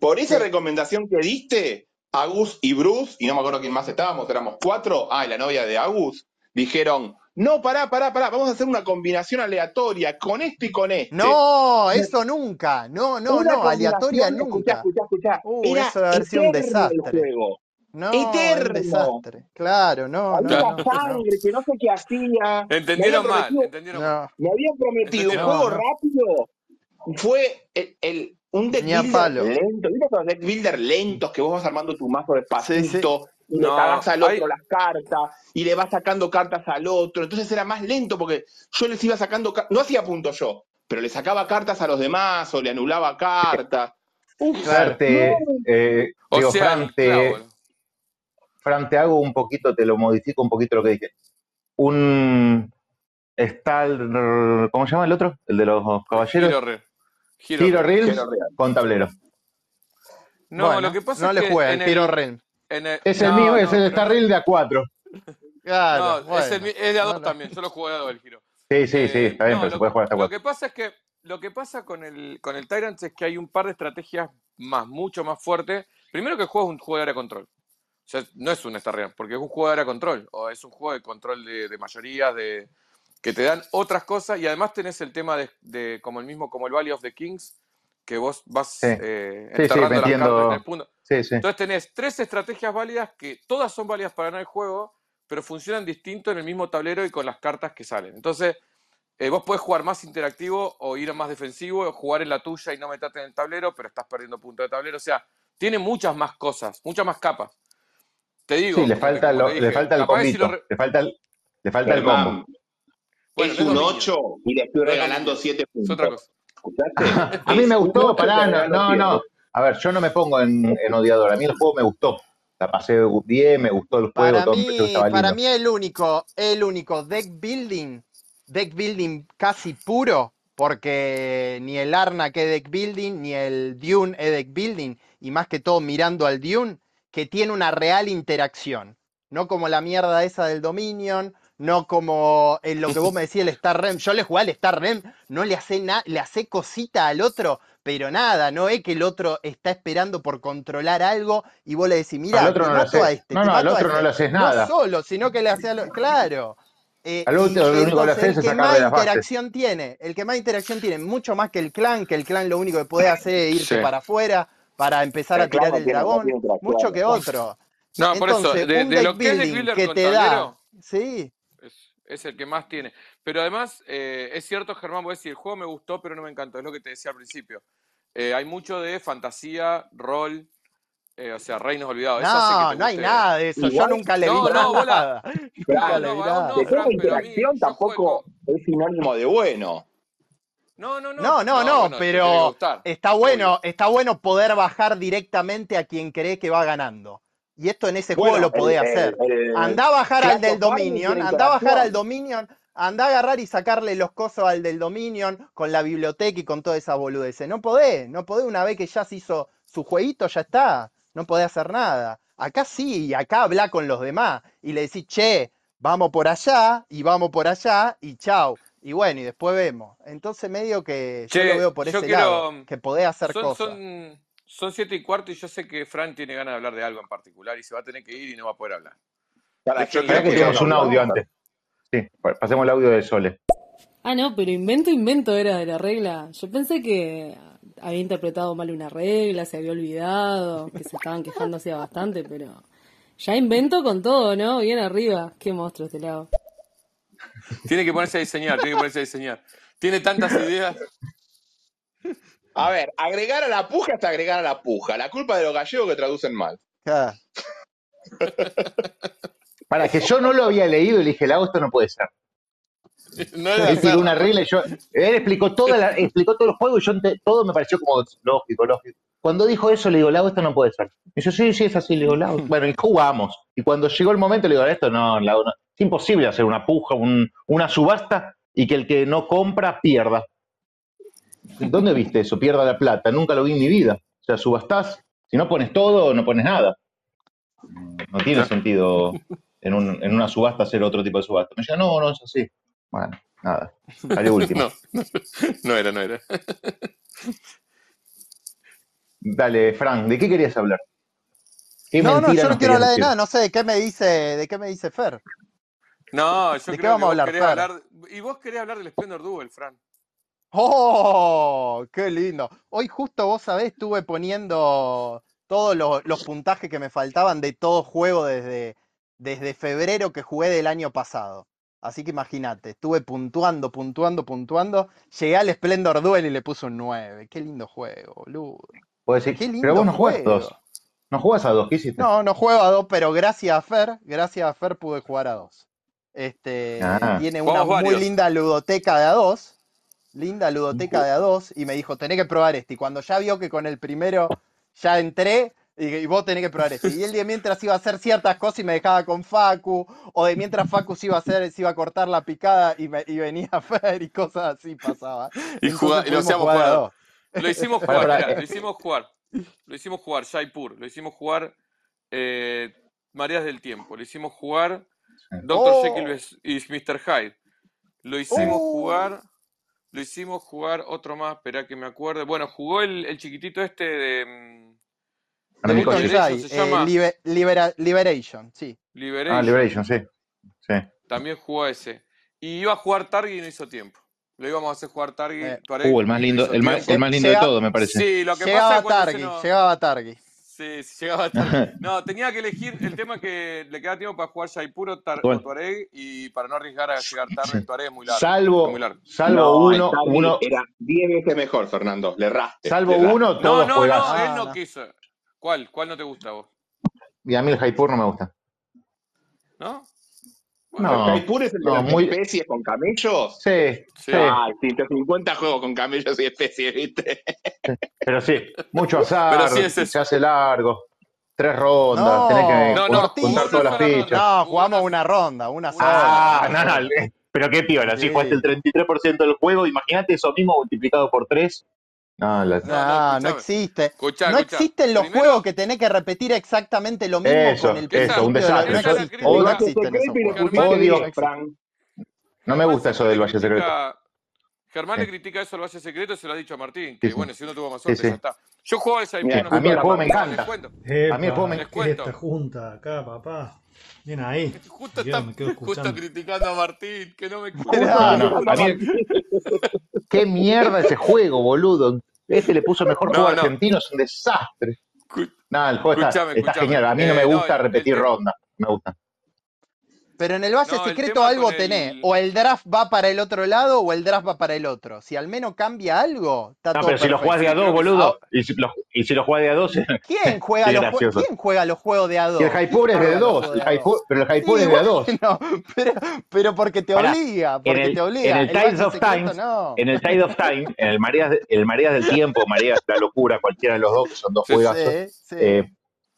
por esa Sí. recomendación que diste, Agus y Bruce, y no me acuerdo quién más estábamos, éramos cuatro, ah, y la novia de Agus, dijeron, no, pará, pará, pará, vamos a hacer una combinación aleatoria con esto y con este. No, eso nunca, no, no, Una no, aleatoria nunca. Escuchá, escuchá, escuchá. Uh, Era eso debe haber sido un desastre. No, Eterno. desastre. Claro, no, Había no, no. sangre, que no sé qué hacía. Me Entendieron mal, entendieron mal. No, me habían prometido un juego No, no. rápido. Fue el, el- un deck builder lento. ¿Viste esos deck builder lentos que vos vas armando tu mazo Sí, sí. Y le cagás al hay- otro las cartas y le vas sacando cartas al otro? Entonces era más lento porque yo les iba sacando. ca- No hacía punto yo, pero le sacaba cartas a los demás o le anulaba cartas. Uf, eh, O sea, Fran, te, claro, Fran, te hago un poquito, te lo modifico un poquito lo que dije. Un Star, ¿cómo se llama el otro? El de los caballeros. Hero Real. Hero Hero Real. Reels Hero Real. con tablero. No, Bueno, lo que pasa no es le que al Hero el, Realm. En el- Es el no, mío, no, es el pero de A4. Claro, No, es, el de a dos No, no. también. Yo lo jugué a dos el giro. Sí, sí, sí, Eh, está bien, no, pero se lo, puede jugar hasta lo 4. que pasa es que lo que pasa con el, con el Tyrant es que hay un par de estrategias más, mucho más fuertes. Primero que el juego es un juego de área control. O sea, no es un Star Realm, porque es un juego de área control. O es un juego de control de, de mayorías, de, que te dan otras cosas. Y además tenés el tema de, de como el mismo, como el Valley of the Kings, que vos vas Sí. eh, Sí, sí, enterrando las metiendo- cartas en el punto. Sí, sí. Entonces tenés tres estrategias válidas que todas son válidas para ganar el juego, pero funcionan distinto en el mismo tablero y con las cartas que salen. Entonces, eh, vos podés jugar más interactivo o ir más defensivo, o jugar en la tuya y no meterte en el tablero, pero estás perdiendo puntos de tablero. O sea, tiene muchas más cosas, muchas más capas. Te digo, Sí, le falta, lo- le dije, falta el si combito. lo re- Le falta el, le falta el combo. Bueno, es no es un dominio. 8 y le estoy regalando dominio. 7 Es otra puntos. cosa. ¿Escuchaste? (laughs) A mí me gustó, 8 y pará, no, no, 7. no. A ver, yo no me pongo en, en odiador. A mí el juego me gustó. La pasé bien, me gustó el juego, Para todo mí, para mí el único, el único deck building, deck building casi puro, porque ni el Arnak es deck building, ni el Dune es deck building, y más que todo mirando al Dune, que tiene una real interacción. No como la mierda esa del Dominion, no como en lo que vos (laughs) me decías el Star Rem. Yo le jugué al Star Rem, no le hace nada, le hace cosita al otro, pero nada, no es que el otro está esperando por controlar algo y vos le decís, mira, Al otro te no le mato a haces. este, No, no, al a otro no este. le haces No nada. solo, sino que le hace a lo- Claro. Eh, Al otro lo único que le entonces haces el es que más de las bases. interacción tiene, el que más interacción tiene, mucho más que el clan, que el clan lo único que puede hacer es irse Sí. para afuera para empezar El a tirar el dragón, mucho que otro. No, por eso, Entonces, de, lo que es builder que te da, sí, es, el que más tiene. Pero además, eh, es cierto, Germán, vos decís, el juego me gustó, pero no me encantó. Es lo que te decía al principio. Eh, hay mucho de fantasía, rol, eh, o sea, reinos olvidados. No, no hay nada de eso. Yo nunca le vi No, nada. (laughs) Nunca Claro, le no, vi vos nada. no, De toda Fran, pero a mí, interacción tampoco es sinónimo de bueno. No, no, no. No, no, no, bueno, pero está bueno, está bueno poder bajar directamente a quien cree que va ganando. Y esto en ese juego lo podés el- hacer. el- Andá a bajar al del Dominion, andá a bajar al. Dominion, andá a agarrar y sacarle los cosos al del Dominion con la biblioteca y con toda esa boludez. No podés, no podés una vez que ya se hizo su jueguito, ya está. No podés hacer nada. Acá sí, y acá habla con los demás y le decís, che, vamos por allá y vamos por allá y chau. Y bueno, y después vemos. Entonces medio que yo Che, lo veo por yo ese quiero- lado, que podés hacer Son, cosas. son, son siete y cuarto y yo sé que Fran tiene ganas de hablar de algo en particular y se va a tener que ir y no va a poder hablar. Para, que quiero tenemos un audio antes. Sí, pa- pasemos el audio de Sole. Ah, no, pero invento, invento era de la regla. Yo pensé que había interpretado mal una regla, se había olvidado, que se estaban quejando hacía bastante, pero ya invento con todo, ¿no? Bien arriba. Qué monstruo este lado. Tiene que ponerse a diseñar, tiene que ponerse a diseñar. Tiene tantas ideas. (laughs) A ver, agregar a la puja hasta agregar a la puja. La culpa de los gallegos que traducen mal. Ja. (laughs) Para que yo no lo había leído y le dije, Lago, esto no puede ser. No Él tiró una regla y yo. Él explicó, toda la- explicó todo el juego y yo todo me pareció como lógico, lógico. Cuando dijo eso, le digo, Lago, esto no puede ser. Y yo, sí, sí, es así. Le digo, Lago. Bueno, y jugamos. Y cuando llegó el momento, le digo, esto no, Lago, no. Es imposible hacer una puja, un- una subasta y que el que no compra pierda. ¿Dónde viste eso? Pierda la plata. Nunca lo vi en mi vida. O sea, subastás. Si no pones todo, no pones nada. No tiene sentido en, un- en una subasta hacer otro tipo de subasta. Me dice, no, no es así. Bueno, nada. Salió (laughs) último. No, (laughs) no era, no era. Dale, Frank, ¿de qué querías hablar? ¿Qué No, no, yo no quiero querías hablar de decir? nada, no sé de qué me dice, de qué me dice Fer. No, yo ¿De qué vamos que a hablar, querés Fer? hablar. Y vos querés hablar del Splendor Duel, Fran. ¡Oh! ¡Qué lindo! Hoy justo vos sabés, estuve poniendo todos los, los puntajes que me faltaban de todo juego desde, desde febrero que jugué del año pasado. Así que imagínate, estuve puntuando, puntuando, puntuando. Llegué al Splendor Duel y le puse un 9. Qué lindo juego, boludo. Puedes decir, Qué lindo pero vos no jugás juego. dos. No jugás a dos, ¿qué hiciste? No, no juego a dos, pero gracias a Fer, gracias a Fer pude jugar a dos. Este, Ah. tiene Jugamos una muy varios. linda ludoteca de a dos. Linda ludoteca de a dos. Y me dijo, tenés que probar este. Y cuando ya vio que con el primero ya entré, y, y vos tenés que probar este. Y él de mientras iba a hacer ciertas cosas y me dejaba con Facu, o de mientras Facu se iba a hacer, se iba a cortar la picada y, me- y venía Fer y cosas así pasaba. Y, lo hacíamos jugar a a-. Lo hicimos jugar, eh. lo hicimos jugar. Lo hicimos jugar, Jaipur. Lo hicimos jugar eh, Mareas del Tiempo. Lo hicimos jugar Dr. Oh. Jekyll y Mr. Hyde. Lo hicimos Oh. jugar. Lo hicimos jugar otro más, espera que me acuerde. Bueno, jugó el, el chiquitito este de. mm, Milton. Liberation Jai, se eh, llama. Libe- Libera- Liberation, sí. Liberation. Ah, Liberation, sí. Sí. También jugó ese. Y iba a jugar Targi y no hizo tiempo. Lo íbamos a hacer jugar Targi. Eh. Uh, el más y no lindo, el más, el más lindo de todo, me parece. Sí, lo que pasa Llegaba es que cuando Targi, se nos- llegaba Targi. Sí, sí, llegaba tarde. (laughs) No, tenía que elegir el tema que le queda tiempo para jugar Jaipur o, Tar- Bueno. o Tuareg y para no arriesgar a llegar tarde. Tuareg es muy largo. Salvo, es muy largo. salvo No, uno, uno, Era 10 veces mejor, Fernando. Le erraste. salvo le uno, No, todos no, juegazos. no, él no no. quiso. ¿Cuál? ¿Cuál no te gusta a vos? Y a mí el Jaipur no me gusta. ¿No? No, ¿El es el de no, las muy- especies con camellos? Sí, Sí. Ay, 150 juegos con camellos y especies, ¿viste? pero sí, mucho azar, Pero sí es eso. se hace largo, tres rondas, No, tenés que No, no, juntar todas las fichas. No, jugamos una- ronda, una sola. Ah, no, no, pero qué piola, si Sí. jugaste el 33% del juego, imagínate eso mismo multiplicado por 3. No, la- No, no, No, no escuchame. existe. Escuchá, No escuchá. existen los Primero- juegos que tenés que repetir exactamente lo mismo Eso, con el eso, un principio de la- desastre. No Esa es la existe, crítica. no Valle existen esos secreto y le juegos. pusiste Odio. 10, Fran. no me gusta eso del Valle Secreto. Germán le Sí. critica eso al Valle Secreto, se lo ha dicho a Martín, que Sí, sí. bueno, si uno tuvo más Sí, suerte, sí. ya está. Yo juego Jaipur, Mira, no a mí el juego me encanta. A mí el juego me- Les ¿Qué es esta junta acá, papá? Bien ahí. Justo, Me quedo- está, justo criticando a Martín, que no me No, Ah, no, a mí, (laughs) qué mierda ese juego, boludo. Este le puso mejor No, juego no. argentino, es un desastre. No, el juego está, Escuchame, está escuchame. genial. A mí no Eh, me gusta repetir el tema- ronda. Me gusta. Pero en el No, el Secreto algo con tenés. el. O el draft va para el otro lado o el draft va para el otro. Si al menos cambia algo, está No, todo pero si lo jugás de a dos, boludo. Y si lo, y si lo jugás de a dos, (laughs) ¿quién juega, los gracioso. ¿quién juega los juegos de a Y el dos? Jaipur es ¿Quién de dos. El Jaipur, dos? pero el Jaipur Y es de a dos. bueno, (laughs) pero, pero porque te obliga, en porque el, te en obliga. el El Tides Valle of Secreto no. en el Tide of Time, en el Marías, de- el Marías del Tiempo, Marías de la Locura, cualquiera de los dos, que son dos Sí, sí. juegazos, Sí, sí. eh,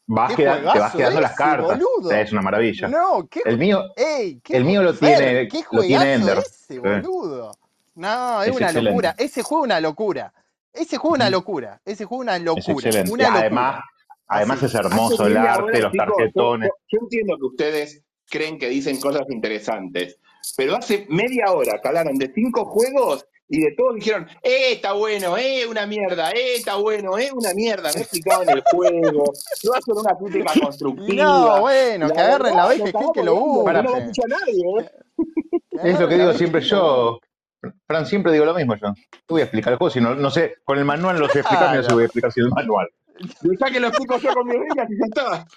vas ¿Qué queda- te vas quedando las cartas. O sea, boludo? es una maravilla. No, qué, El mío, ey, qué el mío lo tiene, qué lo tiene Ender. ese, boludo. No, es es una excelente. locura. Ese juego es una locura. Ese juego es una locura. Ese juego es una locura. Una además, locura. además Así. es hermoso el arte, los chicos, tarjetones. yo- yo entiendo que ustedes creen que dicen cosas interesantes, pero hace media hora que hablaron de cinco juegos y de todos dijeron, eh, está bueno, eh, una mierda, eh, está bueno, eh, una mierda, no explicaban el juego, no hacen una crítica (laughs) No, constructiva. bueno, La que agarren la BGG cagamos que lo yo no lo busquen. escucho a nadie, ¿eh? Que Es lo que digo siempre que busquen. yo. Fran, siempre digo lo mismo yo. Te voy a explicar el juego, si no, no sé, con el manual no sé explicar, no (laughs) sé Claro. voy a explicar sin el manual. Dejá que lo explico yo con mis reglas y ya está.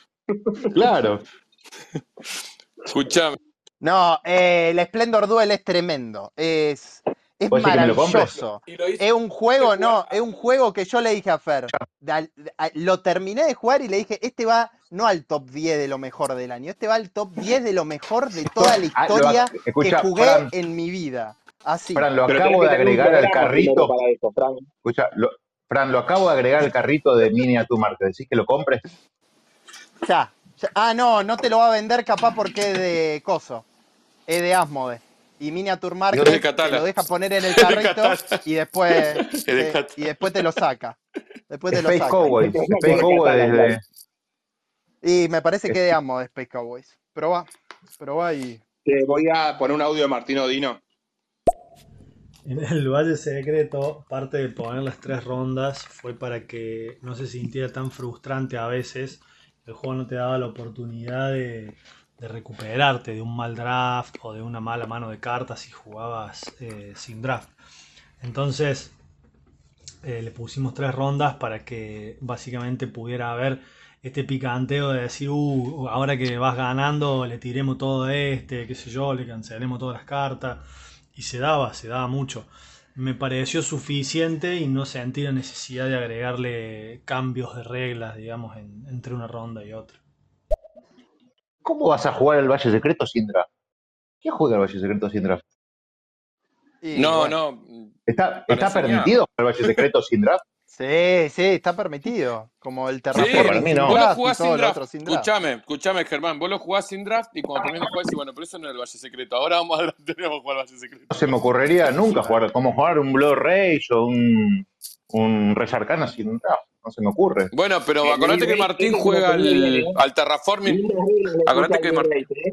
Claro. Escuchame. No, eh, el Splendor Duel es tremendo. Es, es maravilloso. Es un juego, jugar no, a- es un juego que yo le dije a Fer. a- lo terminé de jugar y le dije, este va no al top 10 de lo mejor del año, este va al top 10 de lo mejor de toda la (laughs) Ah, lo historia que jugué Fran, en mi vida. Así. Fran, lo acabo de agregar al carrito. para Fran. Escucha, lo, Fran, lo acabo de agregar al carrito de Miniature Market. ¿Decís que lo compres? Ya, ya. Ah, no, no te lo va a vender capaz porque es de coso. Es de Asmode. Y Miniature ¿Y Market de te lo deja poner en el (laughs) de carrito y después, Es (laughs) de te- y después te lo saca. Después te lo Space saca. Cowboys. Space Cowboys. Y me parece que de Asmode Space Cowboys. Pero va, pero va y... Te voy a poner un audio de Martino Dino. En el Valle Secreto, parte de poner las tres rondas fue para que no se sintiera tan frustrante a veces. El juego no te daba la oportunidad de, de recuperarte de un mal draft o de una mala mano de cartas si jugabas eh, sin draft. Entonces eh, le pusimos tres rondas para que básicamente pudiera haber este picanteo de decir, uh, ahora que vas ganando, le tiremos todo este, qué sé yo, le cancelemos todas las cartas. Y se daba, se daba mucho. Me pareció suficiente y no sentí la necesidad de agregarle cambios de reglas, digamos, en- entre una ronda y otra. ¿Cómo vas a jugar al Valle Secreto sin draft? ¿Quién juega al Valle Secreto sin draft? y No, bueno. no. ¿Está, está permitido jugar al Valle Secreto sin draft? (laughs) Sí, sí, está permitido. Como el Sí, para mí sin no. vos lo jugás sin draft. otro sin draft. Escuchame, escuchame, Germán. Vos lo jugás sin draft y cuando termines de jugar decís, bueno, pero eso no era el Valle Secreto. Ahora vamos a (laughs) tenemos que jugar al Valle Secreto. No se me ocurriría nunca jugar, como jugar un Blood Rage o un, un Arcana sin draft. No se me ocurre. Bueno, pero El acordate que Rey Martín es como juega al, ¿eh? al Terraforming. Acordate que al Mar- Rey, ¿eh?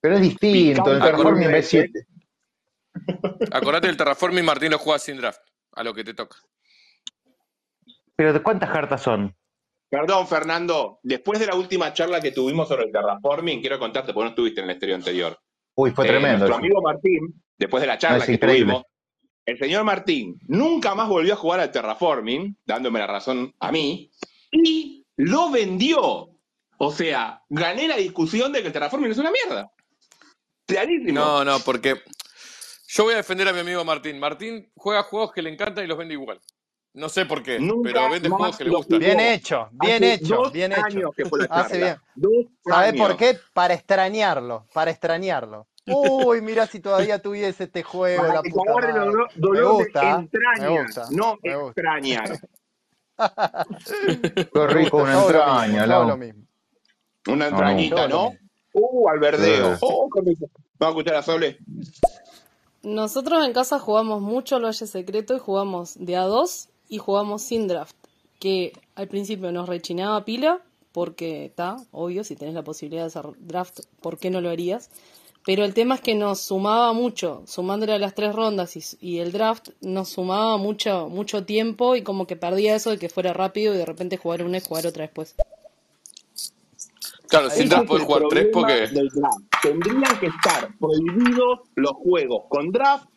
Pero es distinto, el Terraforming Rey, B7. Acordate del Terraforming Martín lo juega sin draft. A lo que te toca. Pero ¿de cuántas cartas son? Perdón, Fernando. Después de la última charla que tuvimos sobre el terraforming, quiero contarte, porque no estuviste en el exterior anterior. Uy, fue Eh, tremendo nuestro amigo Martín, después de la charla No, es que increíble. tuvimos, el señor Martín nunca más volvió a jugar al terraforming, dándome la razón a mí, y lo vendió. O sea, gané la discusión de que el terraforming es una mierda. Clarísimo. No, no, porque yo voy a defender a mi amigo Martín. Martín juega juegos que le encantan y los vende igual. No sé por qué, Nunca pero vende juegos que le gustan. Bien hecho, bien Hace hecho, dos bien hecho. años que fue la charla. Hace bien. Dos ¿Sabés años. por qué? Para extrañarlo, para extrañarlo. Uy, mira si todavía tuviese este juego, Para la que puta madre. dolor, Me dolor de gusta, me entraña, gusta, no me gusta. extraña. (laughs) Qué rico una entraña, mismo, todo lo mismo. Una entrañita, ¿no? Uh, al verdeo. Oh, a escuchar a Sole. Nosotros en casa jugamos mucho al Valle Secreto y jugamos de a dos y jugamos sin draft. Que al principio nos rechinaba pila, porque está, obvio, si tenés la posibilidad de hacer draft, ¿por qué no lo harías? Pero el tema es que nos sumaba mucho, sumándole a las tres rondas y, y el draft nos sumaba mucho, mucho tiempo y como que perdía eso de que fuera rápido y de repente jugar una y jugar otra después. Claro, sin draft podés jugar tres porque. del draft. Tendrían que estar prohibidos los juegos con draft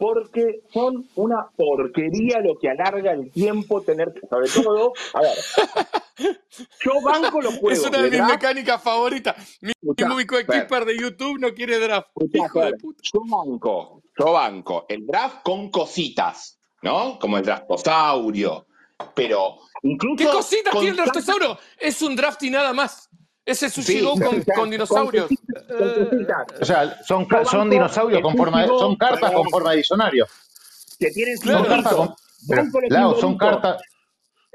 porque son una porquería lo que alarga el tiempo tener que, sobre todo, a ver, yo banco los (laughs) juegos Es una de mis draft, mecánicas favoritas. Mi, Fer, coequiper de YouTube no quiere draft. escuchá, Hijo de puta. yo banco, yo banco el draft con cositas, ¿no? Como el draftosaurio, pero ¿Qué incluso cositas con tiene el cartas, draftosauro? Es un draft y nada más. Ese Sushi sí, Go con, escuchá, con con dinosaurios. cositas, con Eh. O sea, son, son dinosaurios con forma de, son cartas con forma de diccionario. que tienen Son cartas con, pero, son cartas,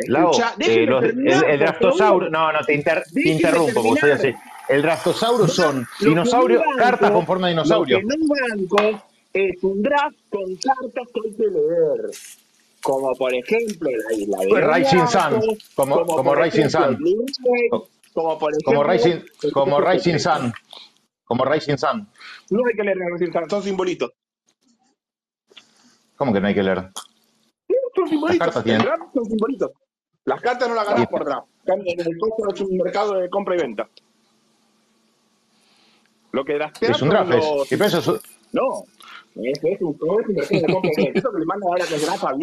Lao, Escuchá, eh, los- el, terminar, el draftosauro, no, no, te, inter- te interrumpo porque soy así. El draftosauro son Lo dinosaurios, cartas con forma de lo dinosaurio. que no banco es un draft con cartas que hay que leer. Como por ejemplo la isla de Pues Rising Sun, como, como como Rising Sun, como por como Rising, como Rising. Sun, como Rising Sun. No hay que leer Rising Sun, son simbolitos. ¿Cómo que no hay que leer? Sí, Son Las simbolitos. cartas El tienen. draft son simbolitos. Las cartas no las ganas por draft. El costo es un mercado de compra y venta. Lo que drafteas Es un son draft, los es- No,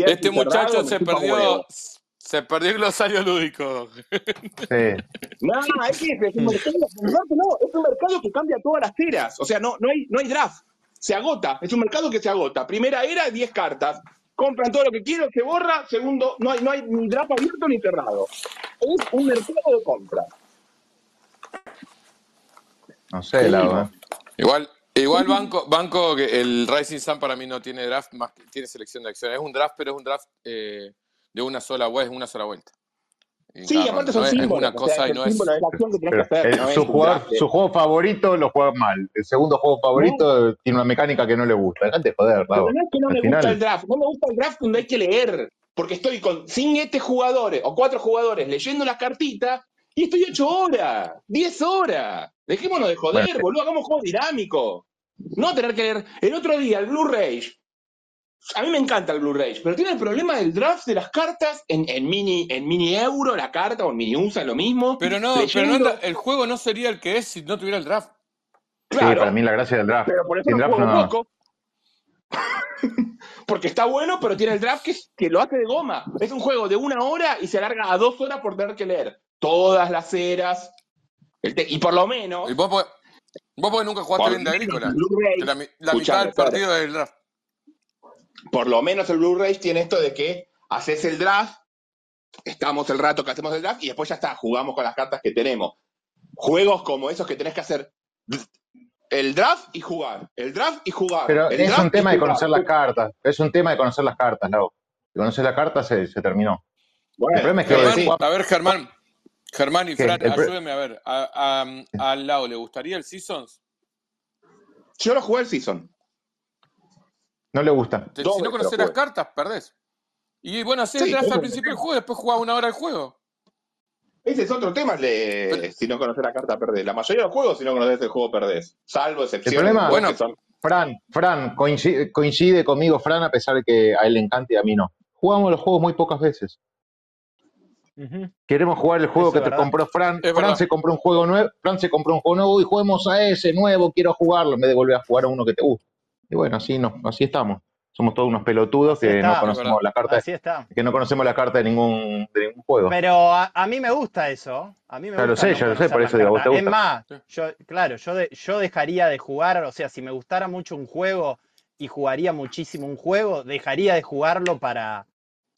Este muchacho se perdió. Se perdió el glosario lúdico. sí. No, es que es un mercado, no, es un mercado que cambia todas las eras. O sea, no, no, hay, no hay draft. Se agota. Es un mercado que se agota. Primera era, 10 cartas. Compran todo lo que quieren, se borra. Segundo, no hay, no hay ni draft abierto ni cerrado. Es un mercado de compra. No sé, ¿eh? Igual, igual banco, banco que el Rising Sun para mí no tiene draft, más que tiene selección de acciones. Es un draft, pero es un draft eh, de una sola vuelta, es una sola vuelta. Sí, cada aparte son No es, es símbolos. una O sea, cosa y no es. símbolo de la acción que tenés Pero que hacer. el- No es su, jugador, juego favorito lo juega mal. El segundo juego No, favorito tiene una mecánica que no le gusta. Dejate de joder, Pero no es que no Al me gusta el draft, no me gusta el draft donde hay que leer, porque estoy con cinco jugadores o cuatro jugadores leyendo las cartitas y estoy ocho horas, diez horas. Dejémonos de bueno, joder, boludo, hagamos juego dinámico. No tener que leer. El otro día, el Blu-ray. A mí me encanta el Blu-ray, pero tiene el problema del draft de las cartas en, en mini, en mini euro, la carta, o en mini USA, lo mismo. Pero no, pero no el juego no sería el que es si no tuviera el draft. sí, para claro, mí la gracia del draft. pero por eso Sin no draft juego no. poco. (laughs) Porque está bueno, pero tiene el draft que, que lo hace de goma. Es un juego de una hora y se alarga a dos horas por tener que leer todas las eras. El y por lo menos, Y vos, porque- vos nunca jugaste bien de agrícola. el la, la mitad del partido es el draft. Por lo menos el Blu-ray tiene esto de que haces el draft, estamos el rato que hacemos el draft y después ya está, jugamos con las cartas que tenemos. Juegos como esos que tenés que hacer el draft y jugar, el draft y jugar, Pero el es un tema de jugar. conocer las cartas. Es un tema de conocer las cartas, Lau. Si conoces la carta, se, se terminó. El Bueno, problema es que Germán, jugamos- a ver, Germán. Germán y. Fran, El ayúdenme a ver. A, a- al lado, ¿le gustaría el Seasons? yo lo jugué el Season. No le gusta. Te- si no conoces las cartas, perdés. Y bueno, haces el Sí, draft eso al principio del juego, después jugás una hora el juego. Ese es otro tema, le- Pero- si no conoces la carta perdés. La mayoría de los juegos, si no conoces el juego, perdés. Salvo El excepciones, problema, juegos Bueno, que son... Fran, Fran, coincide, coincide conmigo, Fran, a pesar de que a él le encanta y a mí no. Jugamos los juegos muy pocas veces. Queremos jugar el juego que te compró Fran. es Fran verdad. se compró un juego nuevo, Fran se compró un juego nuevo y juguemos a ese nuevo, quiero jugarlo, en vez de volver a jugar a uno que te gusta. Y bueno, así no, así estamos. Somos todos unos pelotudos Así que no está, Es conocemos la carta, así está. que no conocemos la carta de ningún, de ningún juego. Pero a, a mí me gusta eso. A mí me Ya lo gusta sé, no ya lo sé, por eso digo, te cartas. Es gusta. más, yo, claro, yo, de- yo dejaría de jugar, o sea, si me gustara mucho un juego y jugaría muchísimo un juego, dejaría de jugarlo para,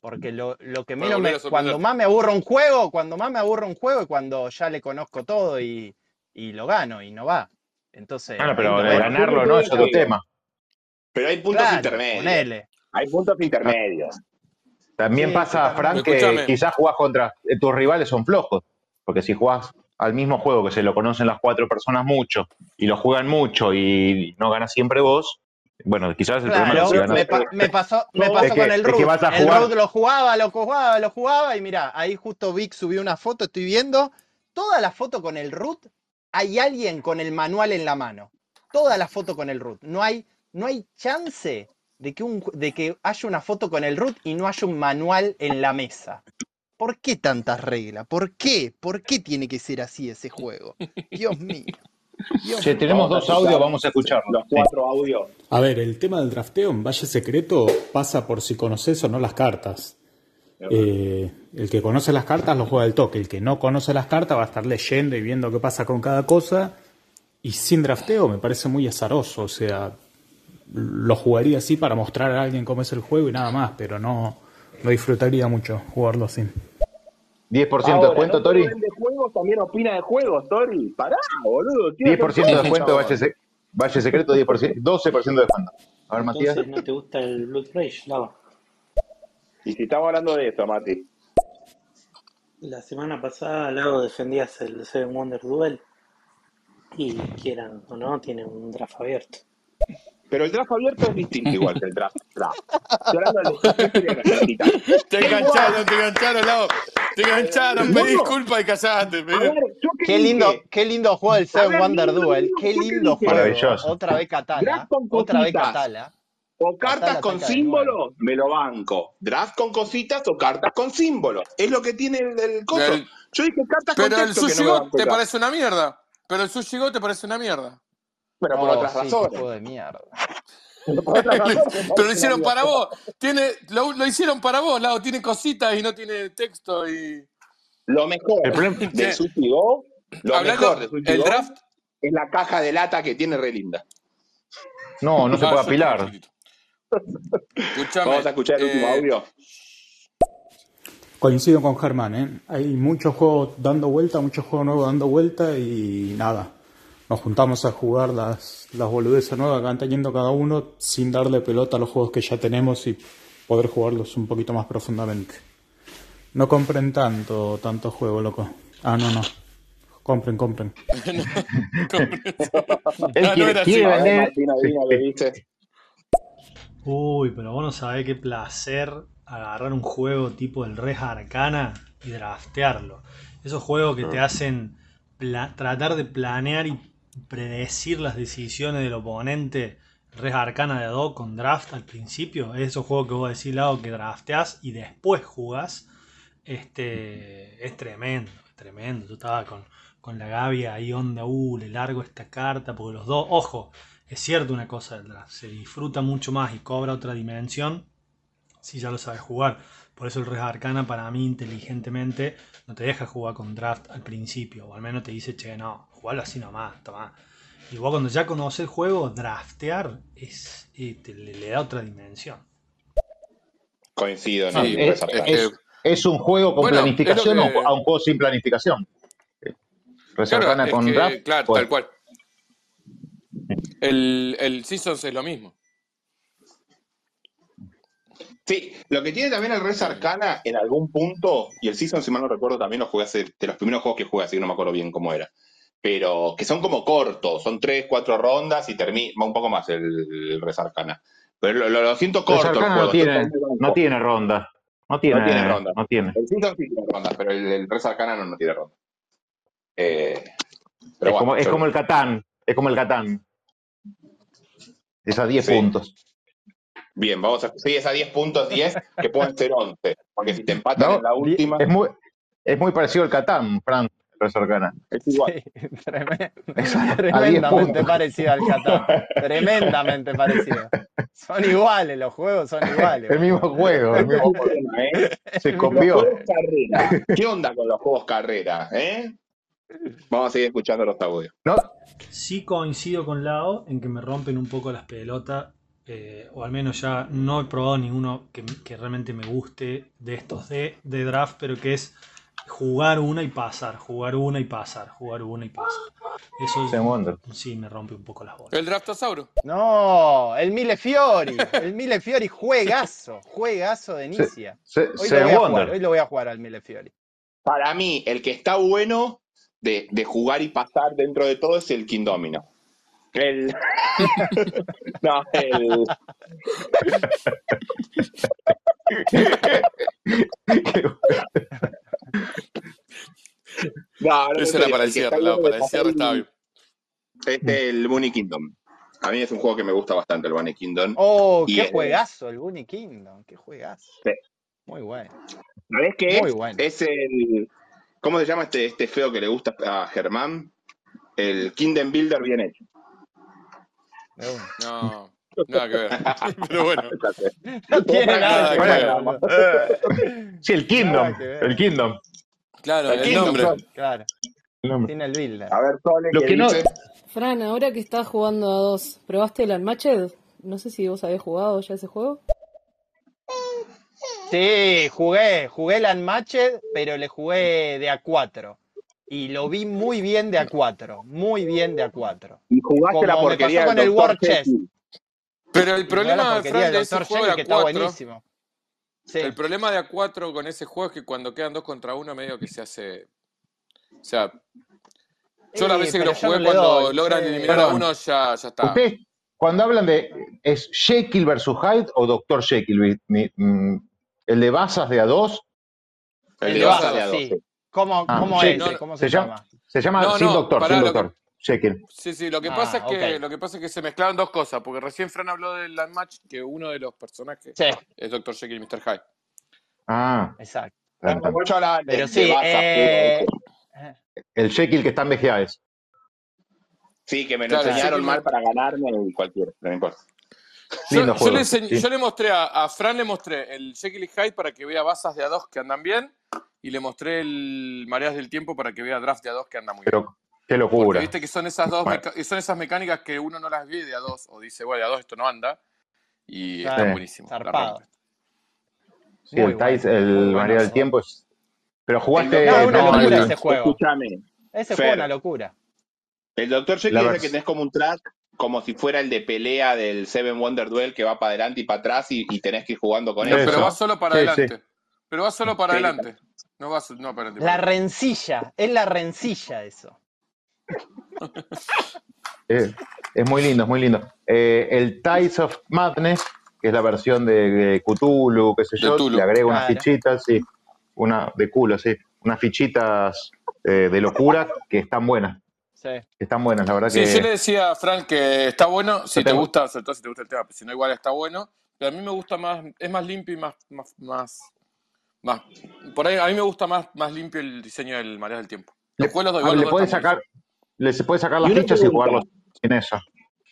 porque lo, lo que menos me, cuando más me aburre un juego, cuando más me aburre un juego es cuando ya le conozco todo y, y lo gano y no va. Entonces, Bueno, pero no yo ganarlo no no es otro tema. Pero hay puntos Claro, intermedios. ponele. Hay puntos intermedios. También Sí, pasa, Fran, que quizás jugás contra eh, tus rivales son flojos, porque si jugás al mismo juego que se lo conocen las cuatro personas mucho y lo juegan mucho y no ganas siempre vos, bueno, quizás el problema es que si Claro, ganas. me, pa- me pasó, me pasó es que, con el es que root. El root lo jugaba, lo jugaba, lo jugaba y mira, ahí justo Vic subió una foto, estoy viendo. Toda la foto con el root, hay alguien con el manual en la mano. Toda la foto con el root. No hay, no hay chance de que, un, de que haya una foto con el root y no haya un manual en la mesa. ¿Por qué tantas reglas? ¿Por qué? ¿Por qué tiene que ser así ese juego? Dios mío. Dios Che, tenemos dos audios, escuchar vamos a escucharlos. los cuatro audios. A ver, el tema del drafteo en Valle Secreto pasa por si conoces o no las cartas. Eh, el que conoce las cartas lo juega al toque. El que no conoce las cartas va a estar leyendo y viendo qué pasa con cada cosa. Y sin drafteo me parece muy azaroso. O sea, lo jugaría así para mostrar a alguien cómo es el juego y nada más. Pero no, no disfrutaría mucho jugarlo así. 10% de Ahora, descuento, no Tori. vende juegos, también opina de juegos, Tori. Pará, boludo. tiene 10% de descuento de. Valle, Se- Valle Secreto, 10%, 12% de descuento. A ver, Matías. Entonces no te gusta el Blood Rage, Lava. Y si estamos hablando de esto, Mati. La semana pasada, Lago, defendías el Seven Wonder Duel. Y quieran o no, tiene un draft abierto. Pero el draft abierto es distinto (laughs) igual que el draft. draft. Estoy hablando del de la Argentina. Te engancharon, te engancharon, Lau. Te engancharon, pedí disculpas y callate. A pedí- ver, ¿yo qué, lindo, dije? qué lindo juego el Seven Wonder Duel. Qué ¿yo qué lindo juego. Maravilloso. Otra vez Catala. Otra vez. Catala. O cartas con símbolos, me lo banco. Draft con cositas o cartas con símbolos. Es lo que tiene el, el coso. El- Yo dije cartas con Pero el no Sushi me Go banco te parece una mierda. Pero el Sushi Go te parece una mierda. Pero por Oh, otras sí, razones. juego de mierda. (laughs) Por otras razones. (laughs) Pero lo hicieron para vos. Tiene, lo, lo hicieron para vos, Lau. Tiene cositas y no tiene texto y. Lo mejor El problema- de Go, lo Hablando, mejor de el draft. es la caja de lata que tiene re linda. No, no se Ah, puede apilar. Escuchame. Vamos a escuchar el último eh, audio. Coincido con Germán, ¿eh? Hay muchos juegos dando vuelta, muchos juegos nuevos dando vuelta y nada. Nos juntamos a jugar las, las boludeces nuevas que van teniendo cada uno sin darle pelota a los juegos que ya tenemos y poder jugarlos un poquito más profundamente. No compren tanto, tanto juego, loco. Ah, no, no. Compren, compren. (laughs) Él Ah, no quiere, era así. quiere A ver, vender. Martina, sí, Dina, sí. ¿qué dice? Uy, pero vos no sabés qué placer agarrar un juego tipo el Res Arcana y draftearlo. Esos juegos que te hacen pla- tratar de planear y predecir las decisiones del oponente. Res Arcana de Ado con draft al principio. Esos juegos que vos decís, Lado, que drafteás y después jugás. Este es tremendo, tremendo. Yo estaba con, con la Gaby ahí onda, uh, le largo esta carta, porque los dos, ojo, es cierto una cosa del draft, se disfruta mucho más y cobra otra dimensión si ya lo sabes jugar. Por eso el Res Arcana para mí inteligentemente no te deja jugar con draft al principio, o al menos te dice, che, no, jugalo así nomás, toma. Y vos cuando ya conoces el juego, draftear es, eh, te- le, le da otra dimensión. Coincido, Sí, ¿no? es, es es- es un juego con Bueno, planificación que- o a un juego sin planificación. Claro, Reservana es con que, draft. claro, pues, tal cual. El, el Seasons es lo mismo. Sí, lo que tiene también el Res Arcana en algún punto, y el Season, si mal no recuerdo, también lo jugué hace, de los primeros juegos que jugué, así que no me acuerdo bien cómo era. Pero que son como cortos, son tres, cuatro rondas y termina un poco más el, el Res Arcana. Pero lo, lo- lo siento corto el Reservana juego. no tiene, no tiene ronda. No tiene, No tiene ronda. no tiene. El Season sí tiene rondas, pero el, el Res Arcana no, no tiene ronda. Eh, pero Es bueno, como, es yo- como el Catán. Es como el Catán. Es a 10 Sí. puntos. Bien, vamos a. Sí, es a 10 puntos 10, que pueden ser 11. Porque si te empatan ¿No? en la última, Es muy, es muy parecido al Catán, Fran, Reservana. es igual. Sí, (laughs) tremendo- Es a- a 10 tremendamente parecido al Catán. (laughs) Tremendamente parecido. Son iguales, los juegos son iguales. El mismo juego. el mismo. (laughs) Tema, ¿eh? Se copió. ¿Qué onda con los juegos carrera? Eh? Vamos a seguir escuchando los audios. ¿No? Sí coincido con Lao en que me rompen un poco las pelotas, eh, o al menos ya no he probado ninguno que, que realmente me guste de estos de, de draft, pero que es jugar una y pasar, jugar una y pasar, jugar una y pasar. Eso Wonders. sí me rompe un poco las bolas. El Draftosauro. No, el Mille Fiori. El Mille Fiori, juegazo. Juegazo de Inicia. Se- Hoy lo, voy a jugar, Wonders. hoy lo voy a jugar al Mille Fiori. Para mí, el que está bueno de, de jugar y pasar dentro de todo es el King Domino. El. (laughs) no, el. (laughs) (laughs) No, no, Ese era para el cierre, de para el cierre estaba bien. Este, el Bunny Kingdom. A mí es un juego que me gusta bastante, el Bunny Kingdom. Oh, Y qué es- juegazo, el Bunny Kingdom. Qué juegazo. Sí. Muy bueno. ¿Sabés qué Muy es? bueno. Es el. ¿Cómo se llama este, este feo que le gusta a Germán? el Kingdom Builder bien hecho. No, nada que ver. (laughs) Pero bueno. No tiene nada que ver. Bueno, boludo. Sí, el Kingdom. Nada. El Kingdom. Claro, El el Kingdom, nombre. claro. Claro, El nombre. tiene el builder. A ver, Sole, Lo ¿qué que no-? Fran, ahora que estás jugando a dos, ¿probaste el Unmatched? No sé si vos habías jugado ya ese juego. Sí, jugué, jugué el Unmatched, pero le jugué de A4. Y lo vi muy bien de A4, muy bien de A4. Y jugaste la Como me porquería pasó con el. War Chess. Pero el (laughs) problema de Fran de ese juego de que está A4, buenísimo. Sí. el problema de A4 con ese juego es que cuando quedan dos contra uno medio que se hace... O sea, yo las Sí, veces que lo jugué no cuando doy, logran sí. eliminar a Perdón. uno ya, ya está. Ustedes, cuando hablan de. ¿Es Jekyll versus Hyde o Doctor Jekyll? Mm, ¿El de Basas de A2? El El de Baza, de a sí. 12. ¿Cómo, Ah, cómo es? No, ¿Cómo Se se llama, llama? se llama No, sin no, Doctor, sin lo que- Doctor. Jekyll. Sí, sí, lo que Ah, pasa es que lo que pasa es que se mezclaron dos cosas, porque recién Fran habló del Unmatch, que uno de los personajes Sí, es Dr. Jekyll y Mr. Hyde. Ah, exacto. claro, de, Pero sí, eh. El Jekyll que está en VGA es. Sí, que me lo Claro, enseñaron mal para ganarme y cualquiera, no me importa. Yo, le enseñ- sí. yo le mostré a, a Fran, le mostré el Jekyll y Hyde para que vea basas de a dos que andan bien, y le mostré el Mareas del Tiempo para que vea draft de a dos que anda muy bien. Qué Porque locura. viste que son esas dos Bueno. son esas mecánicas que uno no las ve de a dos, o dice, bueno, de a dos esto no anda, y Claro, buenísimos. la zarpado. rompen. Sí, Muy el Tides, bueno, el muy bueno María del. Tiempo es. Pero jugaste. No, es una no, locura el- ese juego. Escúchame, Ese Fer. juego es una locura. el Dr. Jekyll es el que tenés como un track, como si fuera el de pelea del Seven Wonder Duel que va para adelante y para atrás y, y tenés que ir jugando con No, eso. pero va solo para Sí, adelante. Pero va solo para Sí. adelante. No va no para adelante. La rencilla, es la rencilla eso. Eh, es muy lindo, es muy lindo. Eh, el Tides of Madness, que es la versión de, de Cthulhu, qué sé yo, le agrego unas fichitas, sí. Una de culo, sí. Unas fichitas eh, de locura que están buenas. Sí. que Están buenas, la verdad Sí, que. yo le decía a Frank que está bueno, si te gusta, sobre todo si te gusta el tema, pero si no igual está bueno. Pero a mí me gusta más, es más limpio y más, más, más, más- por ahí a mí me gusta más, más limpio el diseño del Mareas del Tiempo. Los Le, juegos los a igual ver, los le dos puede están sacar, se puede sacar las fichas y jugarlos sin eso.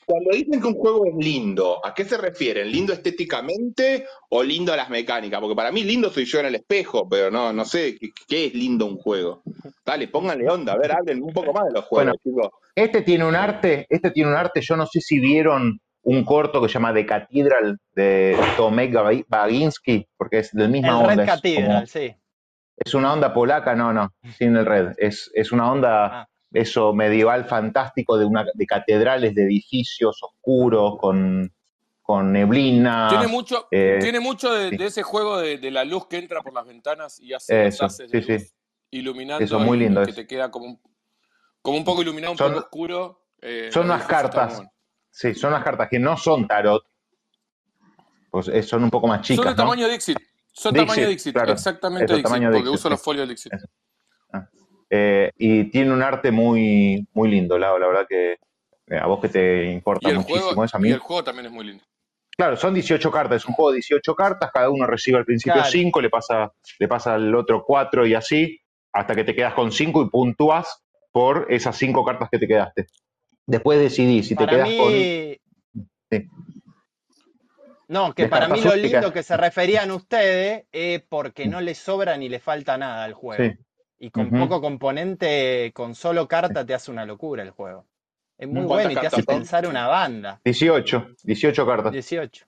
Cuando dicen que un juego es lindo, ¿a qué se refieren? ¿Lindo estéticamente o lindo a las mecánicas? Porque para mí lindo soy yo en el espejo, pero no, no sé qué, qué es lindo un juego. Dale, pónganle onda, a ver, hablen un poco más de los juegos, chicos. Este tiene un arte, este tiene un arte, yo no sé si vieron un corto que se llama The Cathedral de Tomek Bagi- Baginski, porque es del misma El onda. Red es, Cathedral, como- sí. es una onda polaca, no, no, sin el red. Es, es una onda, Ah. Eso, medieval fantástico de, una, de catedrales, de edificios oscuros, con, con neblina. Tiene mucho, eh, tiene mucho de, sí. de ese juego de, de la luz que entra por las ventanas y hace Eso, haces de sí, luz, sí. iluminando Eso, muy lindo y que te queda como un, como un poco iluminado, un Son- poco oscuro. eh, son unas cartas, sí, son unas cartas que no son tarot, pues eh, son un poco más chicas, Son de ¿no? tamaño Dixit. Son Dixit, tamaño Dixit, claro. exactamente Dixit, porque Dixit, uso los sí. folios Dixit. Eso. Eh, y tiene un arte muy, muy lindo, Lau, la verdad que eh, a vos que te Y importa el, muchísimo juego, eso a y el juego también es muy lindo. Claro, son 18 cartas, es un juego de 18 cartas, cada uno recibe al principio Claro. 5, le pasa, le pasa al otro 4 y así, hasta que te quedas con 5 y puntúas por esas 5 cartas que te quedaste. Después decidís si te Para quedas mí. con... Sí. No, que para mí lo lindo que se referían ustedes es porque no le sobra ni le falta nada al juego. Sí. Y con poco componente, con solo carta, te hace una locura el juego. Es muy ¿Cuántas bueno y te hace son? pensar una banda. 18, 18 cartas. 18.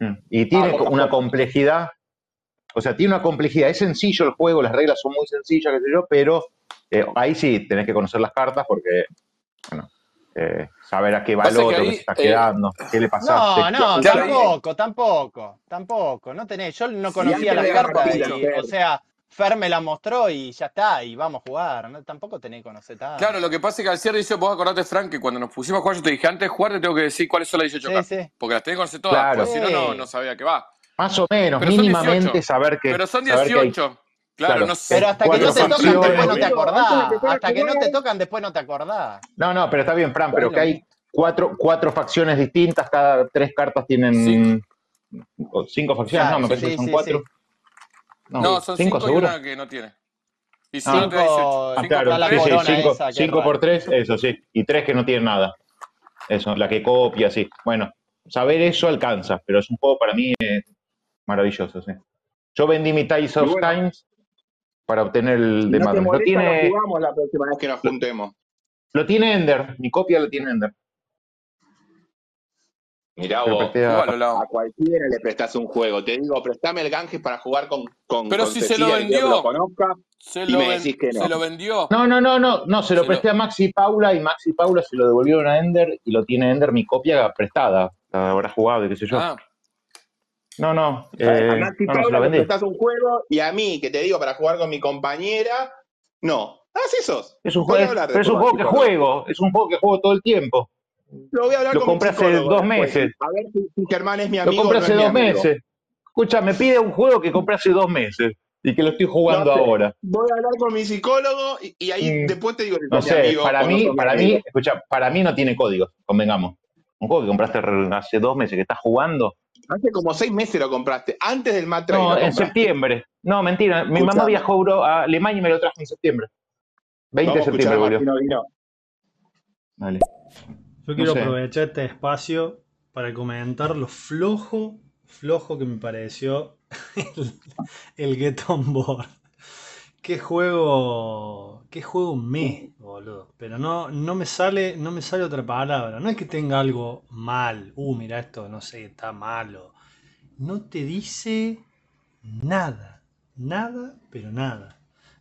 Mm. Y tiene Ah, una bueno. complejidad, o sea, tiene una complejidad. Es sencillo el juego, las reglas son muy sencillas, qué sé yo, pero eh, ahí sí tenés que conocer las cartas porque, bueno, eh, saber a qué va el que otro, ahí, se está eh, quedando, qué le pasaste. No, no, Claro. tampoco, tampoco, tampoco. No tenés, yo no conocía las cartas y, o sea, Fer me la mostró y ya está, y vamos a jugar. ¿no? Tampoco tenés que conocer tanto. Claro, lo que pasa es que al cierre dice, vos acordate, Frank, que cuando nos pusimos a jugar, yo te dije, antes de jugar te tengo que decir cuáles son las 18 Sí, cartas. sí. Porque las tenés que conocer todas, Claro. porque si no, no, sabía qué va. Más o menos, Pero mínimamente 18. saber que. Pero son saber que hay- 18. Claro, claro. no sé. Pero hasta que no te tocan, después no te acordás. Hasta que no te tocan, después no te acordás. No, no, pero está bien, Fran, pero Bueno, que hay cuatro, cuatro facciones distintas, cada tres cartas tienen. Cinco. facciones, no, me parece sí, que son sí, cuatro. Sí. No, son 5 y seguro. una que no tiene. Y si no te dice Cinco, Ah, 5 claro, está la sí, sí, 5 esa, qué por raro. 3, eso sí. Y 3 que no tienen nada. Eso, la que copia, sí. Bueno, saber eso alcanza, pero es un juego para mí eh, maravilloso, sí. Yo vendí mi Ties Y of bueno, Times para obtener el de no. Lo molesta, lo tiene, jugamos la próxima vez que nos juntemos. lo tiene Ender, mi copia lo tiene Ender. Mirá vos, a, cualquiera le prestás un juego. Te digo, prestame el Ganges para jugar con, con, Pero con si se lo Cecilia y que lo vendió, conozca se y lo, me decís que se no. lo vendió. No, no, no, no, no, se lo presté lo, a Maxi Paula y Maxi y Paula se lo devolvieron a Ender y lo tiene Ender mi copia prestada. La habrá jugado y qué sé yo. ah, No, no, A, a eh, Maxi no, no, Paula lo le prestás un juego y a mí, que te digo, para jugar con mi compañera, no. Haz esos. Es un juego, pero es un juego que juego, es un juego que juego todo el tiempo. Lo voy a hablar Lo con mi compré hace dos meses. A ver si, si Germán es mi Lo amigo o compré hace dos meses. Escucha, me pide un juego que compré hace dos meses y que lo estoy No jugando sé. ahora. Voy a hablar con mi psicólogo y, y ahí Mm, después te digo no sé, amigo para mí, para mí, escucha, para mí no tiene códigos, convengamos. Un juego que compraste hace dos meses que estás jugando. Hace como seis meses lo compraste. Antes del Mat 3 No, lo en septiembre. No, mentira. Mi mamá viajó a Alemania y me lo trajo en septiembre. 20 de septiembre volvió. Martino Yo No quiero sé. aprovechar este espacio para comentar lo flojo, flojo que me pareció (laughs) el, el Get On Board. Qué juego, qué juego me, boludo. Pero no, no me sale, no me sale otra palabra. No es que tenga algo mal. Uh, mira esto, no sé, está malo. No te dice nada, nada, pero nada.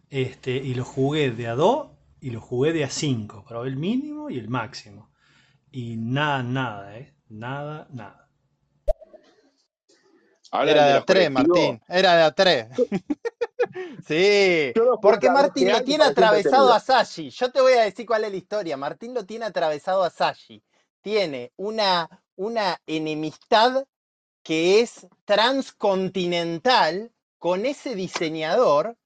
Este, y lo jugué de a 2 y lo jugué de a 5. Probé el mínimo y el máximo. Y nada, nada, ¿eh? Nada, nada. Era de de a los 3, colectivos. Martín. Era de a 3. (laughs) Sí, porque Martín lo tiene atravesado a Sashi. Yo te voy a decir cuál es la historia. Martín lo tiene atravesado a Sashi. Tiene una, una enemistad que es transcontinental con ese diseñador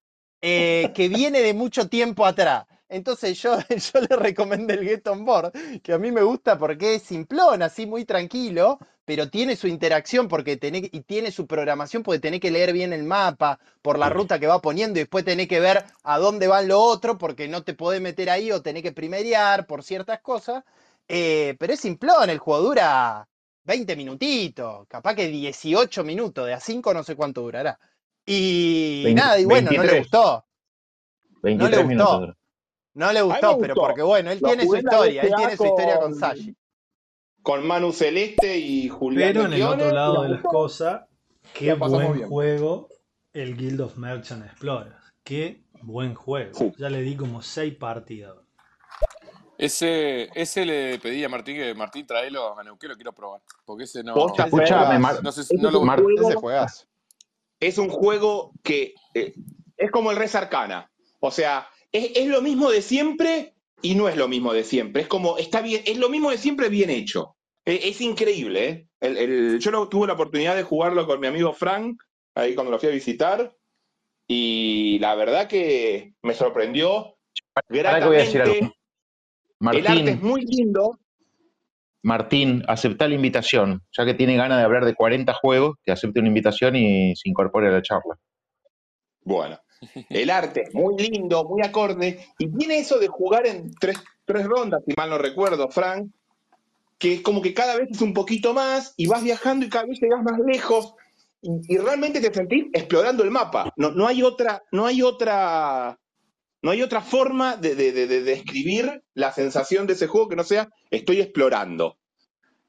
eh, que viene de mucho tiempo atrás. Entonces yo, (laughs) yo le recomendé el Get On Board, que a mí me gusta porque es simplón, así muy tranquilo, pero tiene su interacción porque tenés, y tiene su programación porque tenés que leer bien el mapa por la ruta que va poniendo y después tenés que ver a dónde van lo otro porque no te podés meter ahí o tenés que primerear por ciertas cosas. Eh, pero es simplón, el juego dura 20 minutitos, capaz que 18 minutos, de a 5 no sé cuánto durará. Y nada, y bueno, no le 23. gustó, no 23 le minutos. gustó, dura. No le gustó, pero porque bueno, él Lo tiene su historia, él tiene su historia con Sashi. con Manu Celeste y Julián Pero en el otro lado de las cosas, qué buen bien. juego el Guild of Merchant Explorers. Qué buen juego. Ya le di como 6 partidas. ese, ese le pedí a Martín que Martín traelo a Neuquén, lo quiero probar. Porque ese no, Posta, Ese Escuchame, Mar- no sé, Ese no es lo Mar- ese juego, juegazo. es un juego que eh, es como el Res Arcana. O sea, es, es lo mismo de siempre y no es lo mismo de siempre. Es como, está bien, es lo mismo de siempre bien hecho. Eh, es increíble, ¿eh? El- el- yo lo, tuve la oportunidad de jugarlo con mi amigo Frank, ahí cuando lo fui a visitar, y la verdad que me sorprendió que voy a decir algo. gratamente. El arte es Martín, muy lindo. Martín, acepta la invitación. Ya que tiene ganas de hablar de 40 juegos, que acepte una invitación y se incorpore a la charla. Bueno, el arte es muy lindo, muy acorde, y tiene eso de jugar en tres, tres rondas, si mal no recuerdo, Frank, que es como que cada vez es un poquito más y vas viajando y cada vez llegas más lejos y, y realmente te sentís explorando el mapa. No, no hay otra, no hay otra, no hay otra forma de, de- de- de describir la sensación de ese juego que no sea estoy explorando.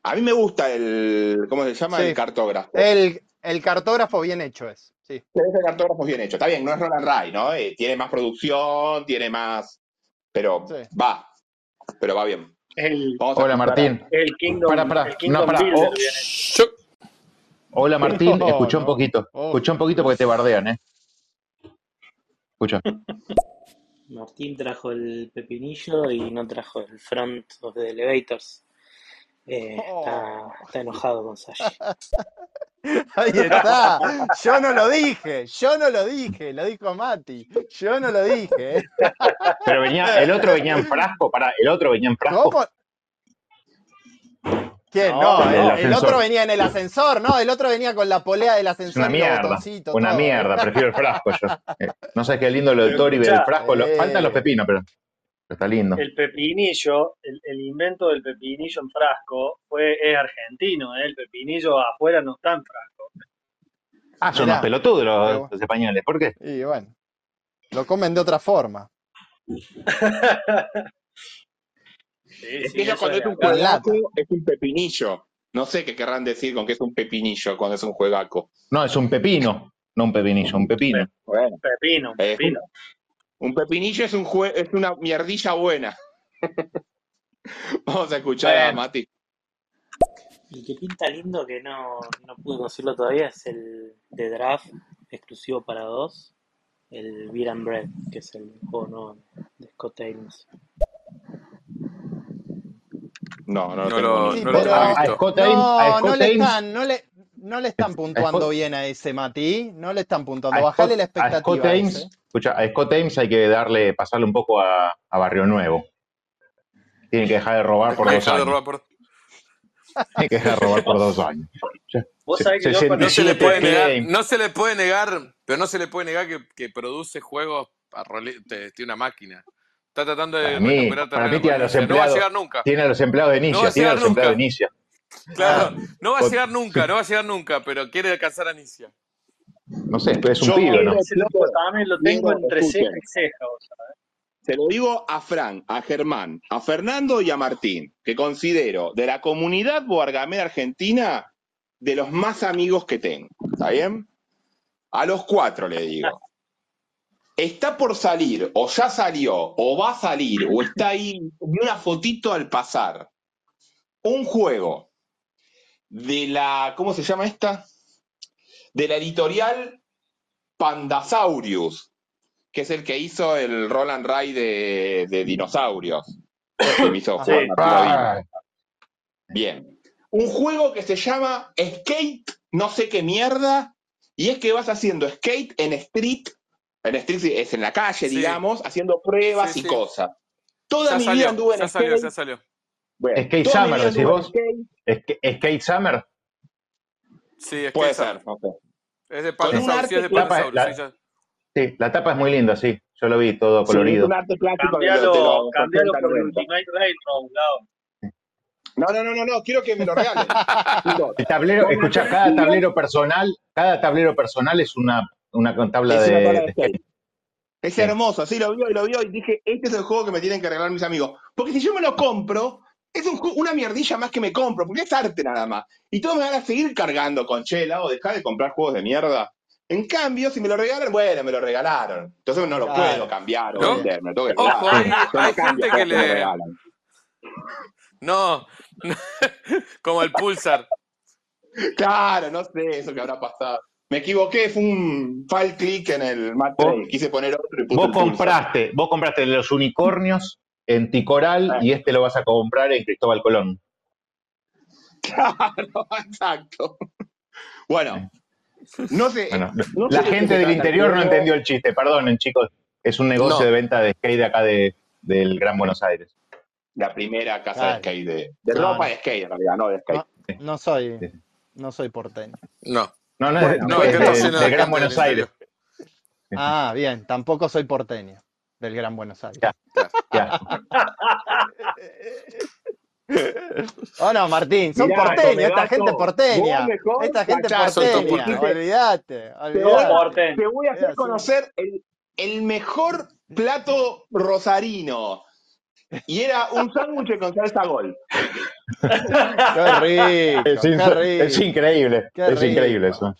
A mí me gusta el, ¿cómo se llama? El cartógrafo. el, el cartógrafo bien hecho es, sí. Pero ese cartógrafo es bien hecho. Está bien, no es Roland Ray, ¿no? Eh, tiene más producción, tiene más. Pero Sí. va. Pero va bien. El, Hola, Martín. el Kingdom, Para, para. el No, Kingdom para. Builder Oh, hola, Martín. No, Escucha un no. poquito. Oh. Escucha un poquito porque te bardean, ¿eh? Escucha. (laughs) Martín trajo el pepinillo y no trajo el front of the elevators. Eh, está, Oh. está enojado con Sashi. (laughs) (laughs) Ahí está. Yo no lo dije, yo no lo dije, lo dijo Mati. Yo no lo dije. Pero venía, el otro venía en frasco. Para, el otro venía en frasco. ¿Cómo? ¿Quién? No, No, El el, el ascensor. otro venía en el ascensor, ¿no? El otro venía con la polea del ascensor una mierda, una todo. mierda, prefiero el frasco yo. (laughs) Eh, No sé qué lindo lo del Tori, el frasco, lo- Eh. faltan los pepinos, pero está lindo. El pepinillo, el, el invento del pepinillo en frasco fue, es argentino, ¿eh? El pepinillo afuera no está en frasco. Ah, son unos pelotudos los, bueno. los españoles, ¿por qué? Y bueno, lo comen de otra forma. Sí, Es sí, que ellos eso cuando es un juegaco es un pepinillo. No sé qué querrán decir con que es un pepinillo cuando es un juegaco. No, es un pepino, no un pepinillo, un pepino. Bueno, Pepino, es un, pepino. Un pepinillo es un jue- es una mierdilla buena. (laughs) Vamos a escuchar a Mati. El que pinta lindo que no, no pude conseguirlo todavía es el de Draft exclusivo para dos, el Beer and Bread, que es el juego nuevo de Scott Ames. No, no lo No tengo lo, no lo pero A, he a visto. Scott Ames, a no, no le Ames, están, no le, no le están puntuando Scott, bien a ese Mati, no le están puntuando. Bajale Scott, la a Scott expectativa a ese. Ames, escucha, a Scott Ames hay que darle, pasarle un poco a, a Barrio Nuevo. Tiene que dejar de robar por dos años. robar por... Tiene que dejar de robar por dos años. Vos sabés que yo. No se le 67 puede negar, claims. no se le puede negar, pero no se le puede negar que, que produce juegos a tiene una máquina. Está tratando de Para mí, recuperar para mí tiene a los Inicia. No va a empleados, llegar nunca. tiene a los empleados de Inicia, tiene a los empleados de. Inicia. Claro, Ah, no va a llegar nunca, no va a llegar nunca, pero quiere alcanzar a Inicia. no sé, es un Yo pibe, ¿no? Ese loco también lo tengo entre ceja y ceja. Se lo digo a Fran, a Germán, a Fernando y a Martín, que considero de la comunidad boargamera argentina de los más amigos que tengo. ¿Está bien? A los cuatro le digo. Está por salir, o ya salió, o va a salir, o está ahí, vi una fotito al pasar. Un juego de la, ¿cómo se llama esta? De la editorial Pandasaurius, que es el que hizo el Roland Ray de, de dinosaurios. Que me hizo Sí, Odín. Ah, Bien. Un juego que se llama Skate, no sé qué mierda, y es que vas haciendo skate en street, en street es en la calle, Sí, digamos, haciendo pruebas sí, y sí. cosas. Toda Ya mi vida salió, anduve ya en salió, ya skate. salió. Bueno, Skate toda mi Summer, decís vos. skate. Sk- Skate Summer. Sí, es Puede que ser, sé. es de Pandasaurus, sí, es de. Pandasaurus, la, sí, la tapa es muy linda, sí. Yo lo vi todo Sí, es colorido. un arte lo- de Cambialo, cambialo 80, por el 90. Ultimate Railroad. No, no, no, no, no, quiero que me lo regalen. (laughs) El tablero, escuchá, cada tablero personal, cada tablero personal es una, una tabla es una de, tabla de de skate. skate. Es Sí. hermoso, así lo vio y lo vio y dije, este es el juego que me tienen que regalar mis amigos. Porque si yo me lo compro, es un una mierdilla más que me compro, porque es arte nada más. Y todos me van a seguir cargando con chela o dejar de comprar juegos de mierda. En cambio, si me lo regalan, bueno, me lo regalaron. Entonces no lo puedo cambiar o ¿No? vender, me lo tengo que Ojo, regalar. hay, gente que le... regalan. No, (laughs) como el Pulsar. Claro, no sé eso que habrá pasado. Me equivoqué, fue un fall click en el Mat Vos, 3. Quise poner otro y puse vos el pulsar. compraste, vos compraste los unicornios en Ticoral Eh, y este lo vas a comprar en Cristóbal Colón. Claro, (laughs) exacto. Bueno, no sé, Bueno, no la de gente del interior no entendió el chiste, perdonen chicos. Es un negocio de venta de skate de acá de, del Gran Buenos Aires. La primera casa de claro. skate de, de No, ropa de skate en realidad, no de skate. no, no soy, Sí, no soy porteño. no. No, no, es, Bueno, No, es ¿qué bueno, está del, haciendo del la Gran Buenos Aires. Ah, bien, tampoco soy porteño del Gran Buenos Aires. Ya, ya. (laughs) Oh no, Martín, son Mirá, porteños, esta gente Comedato, vos porteña, esta gente todos porteña, olvídate, te te voy a hacer conocer el, el mejor plato rosarino. Y era un sándwich con salsa gol. Qué rico, qué es increíble, qué es increíble eso.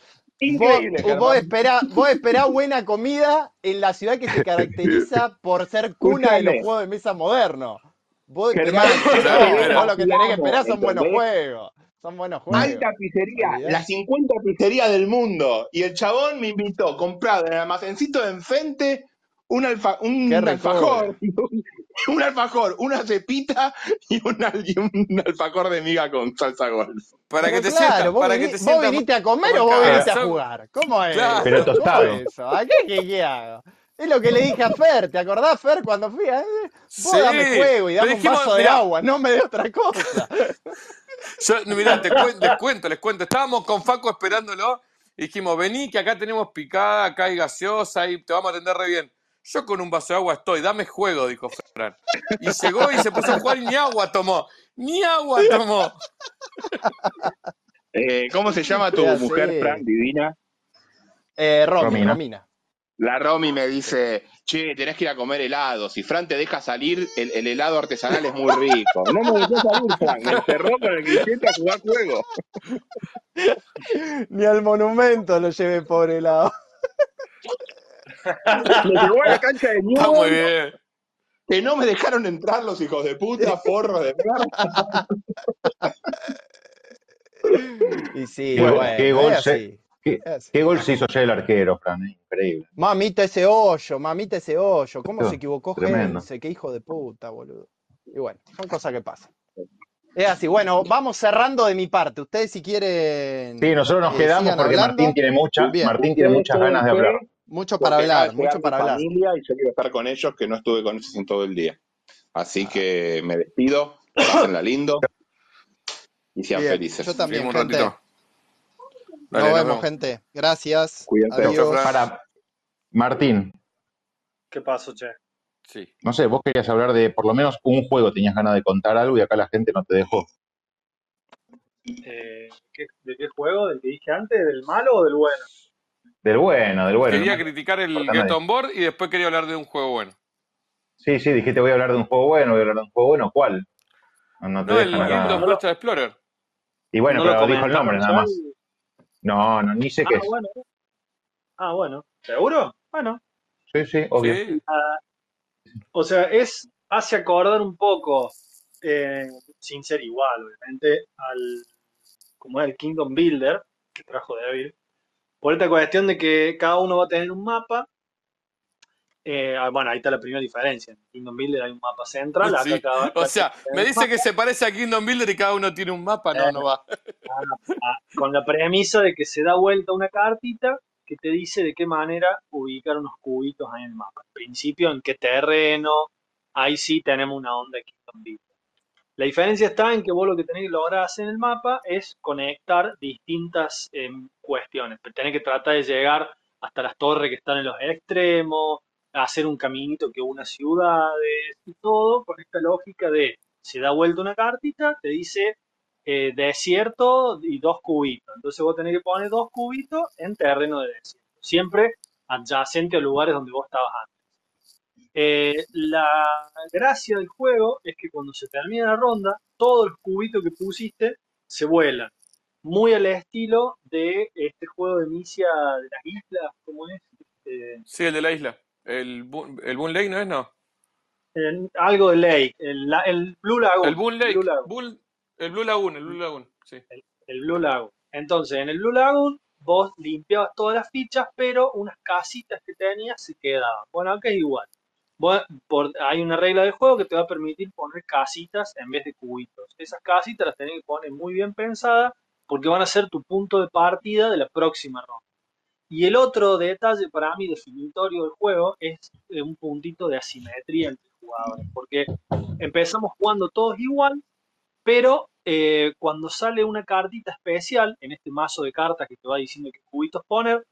Vos, Increíble, vos Germán. esperá, vos esperá buena comida en la ciudad que se caracteriza (laughs) por ser cuna de los juegos de mesa modernos. Vos Germán, no, vos lo que tenés que esperar son buenos juegos, son buenos Alta juegos, pizzería, la olvidate. 50 pizzería del mundo. Y el chabón me invitó, comprado en el almacencito de enfrente, un, alfa, un alfajor, (laughs) un, un alfajor, una cepita y, una- y un alfajor de miga con salsa golf. Para que te claro, sientas, vos, para que te vos sientas viniste a comer o vos viniste a jugar. ¿Cómo es? Claro. Pero ¿Cómo tostado. es eso? ¿A qué, qué, qué hago? Es lo que le dije a Fer, ¿te acordás, Fer, cuando fui? a- eh, Vos Sí, dame juego y dame un dijimos, vaso de mirá, agua, no me dé otra cosa. (laughs) Yo, mirá, te les cuento, les cuento. Estábamos con Faco esperándolo y dijimos, vení que acá tenemos picada, acá hay gaseosa y te vamos a atender re bien. Yo con un vaso de agua estoy, dame juego, dijo Fran. Y llegó y se puso a jugar y ni agua tomó. Ni agua tomó. (laughs) Eh, ¿Cómo se llama tu mujer, Fran, divina? Eh, Romy, Romina. Romina. La Romy me dice, che, tenés que ir a comer helado. Si Fran te deja salir, el, el helado artesanal es muy rico. No me dejó salir, Fran. Me encerró con el grillete a jugar juego. (laughs) Ni al monumento lo llevé por el lado. (laughs) Me llevó a la cancha de (laughs) Está muy Newell, bien. que no me dejaron entrar los hijos de puta, forros de mierda. Y sí, Qué, bueno, qué gol se, qué, gol se hizo ayer el arquero, Fran. eh, Increíble. Mamita ese hoyo, mamita ese hoyo. ¿Cómo se equivocó tremendo. Heinze? Qué hijo de puta, boludo. Y bueno, son cosas que pasan. Es así, bueno, vamos cerrando de mi parte. Ustedes si quieren Sí, nosotros nos eh, quedamos porque hablando. Martín tiene mucha, Bien. Martín tiene muchas ganas de hablar. Mucho para hablar, mucho para hablar. familia y yo quiero estar con ellos, que no estuve con ellos en todo el día. Así que me despido, pásenla lindo y sean Bien, felices. yo también, un gente. ratito. Nos Dale, nos vemos, vemos. gente. Gracias. Cuídate. Adiós. Para Martín, ¿Qué pasó, che? Sí. no sé, vos querías hablar de por lo menos un juego, tenías ganas de contar algo y acá la gente no te dejó. Eh, ¿qué- ¿De qué juego? ¿Del que dije antes? ¿Del malo o del bueno? Del bueno, del bueno. Quería ¿no? criticar el importa Get nadie. On Board y después quería hablar de un juego bueno. Sí, sí, dijiste voy a hablar de un juego bueno, voy a hablar de un juego bueno, ¿cuál? No, no te No, el Western Explorer. Y bueno, ¿No lo pero dijo el nombre nada más. No, no, ni sé qué Ah, es. bueno. Ah, bueno. ¿Seguro? Bueno. Sí, sí, obvio. Sí. Ah, o sea, es hace acordar un poco, eh, sin ser igual, obviamente, al como era el Kingdom Builder que trajo David. Por esta cuestión de que cada uno va a tener un mapa. Eh, ah, bueno, ahí está la primera diferencia. En Kingdom Builder hay un mapa central. Acá Sí. cada, O sea, me dice que se parece a Kingdom Builder y cada uno tiene un mapa. No, no va. Ah, con la premisa de que se da vuelta una cartita que te dice de qué manera ubicar unos cubitos ahí en el mapa. Al principio, en qué terreno, ahí sí tenemos una onda de Kingdom Builder. La diferencia está en que vos lo que tenés que lograr hacer en el mapa es conectar distintas em, cuestiones. Tenés que tratar de llegar hasta las torres que están en los extremos, hacer un caminito que una ciudades y todo con esta lógica de se da vuelta una cartita, te dice eh, desierto y dos cubitos. Entonces vos tenés que poner dos cubitos en terreno de desierto, siempre adyacente a lugares donde vos estabas antes. Eh, la gracia del juego es que cuando se termina la ronda, todos los cubitos que pusiste se vuelan. Muy al estilo de este juego de Inicia de las islas, ¿cómo es? Eh, Sí, el de la isla. El, Bu- el Boon Lake no es, no. algo de Lake, el, el Blue Lagoon. El Boon Lake. Blue Lagoon. Bull- el Blue Lagoon, el Blue Lagoon. Sí. el Blue Lagoon. Entonces, en el Blue Lagoon, vos limpiabas todas las fichas, pero unas casitas que tenías se quedaban. Bueno, acá es igual. Hay una regla del juego que te va a permitir poner casitas en vez de cubitos. Esas casitas las tenés que poner muy bien pensadas porque van a ser tu punto de partida de la próxima ronda. Y el otro detalle para mí definitorio del juego es eh, un puntito de asimetría entre jugadores, porque empezamos jugando todos igual, pero eh, cuando sale una cartita especial en este mazo de cartas que te va diciendo qué cubitos poner,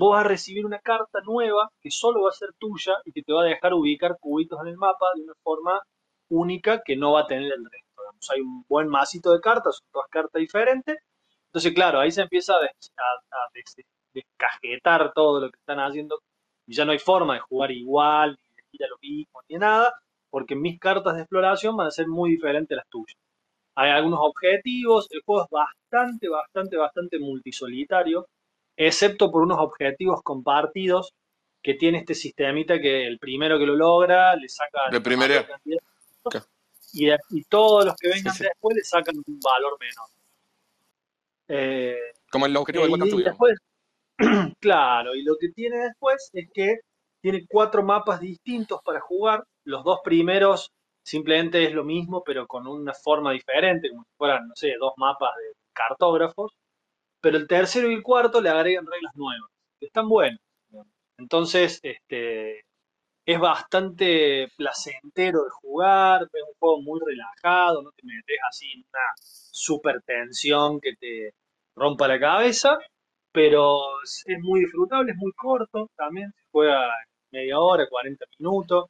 vos vas a recibir una carta nueva que solo va a ser tuya y que te va a dejar ubicar cubitos en el mapa de una forma única que no va a tener el resto. Hay un buen masito de cartas, son todas cartas diferentes. Entonces, claro, ahí se empieza a des- descajetar todo lo que están haciendo y ya no hay forma de jugar igual, ni de ir a lo mismo, ni nada, porque mis cartas de exploración van a ser muy diferentes a las tuyas. Hay algunos objetivos, el juego es bastante, bastante, bastante multisolitario, excepto por unos objetivos compartidos que tiene este sistemita que el primero que lo logra le saca puntos Claro. y, y todos los que vengan sí. después le sacan un valor menor. Eh, Como el objetivo de Welcome y después, (clears throat) claro, y lo que tiene después es que tiene cuatro mapas distintos para jugar. Los dos primeros simplemente es lo mismo, pero con una forma diferente, como si fueran, no sé, dos mapas de cartógrafos. Pero el tercero y el cuarto le agregan reglas nuevas, que están buenas. Entonces, este, es bastante placentero de jugar, es un juego muy relajado, no te metes así en una super tensión que te rompa la cabeza, pero es muy disfrutable, es muy corto también, se juega media hora, 40 minutos.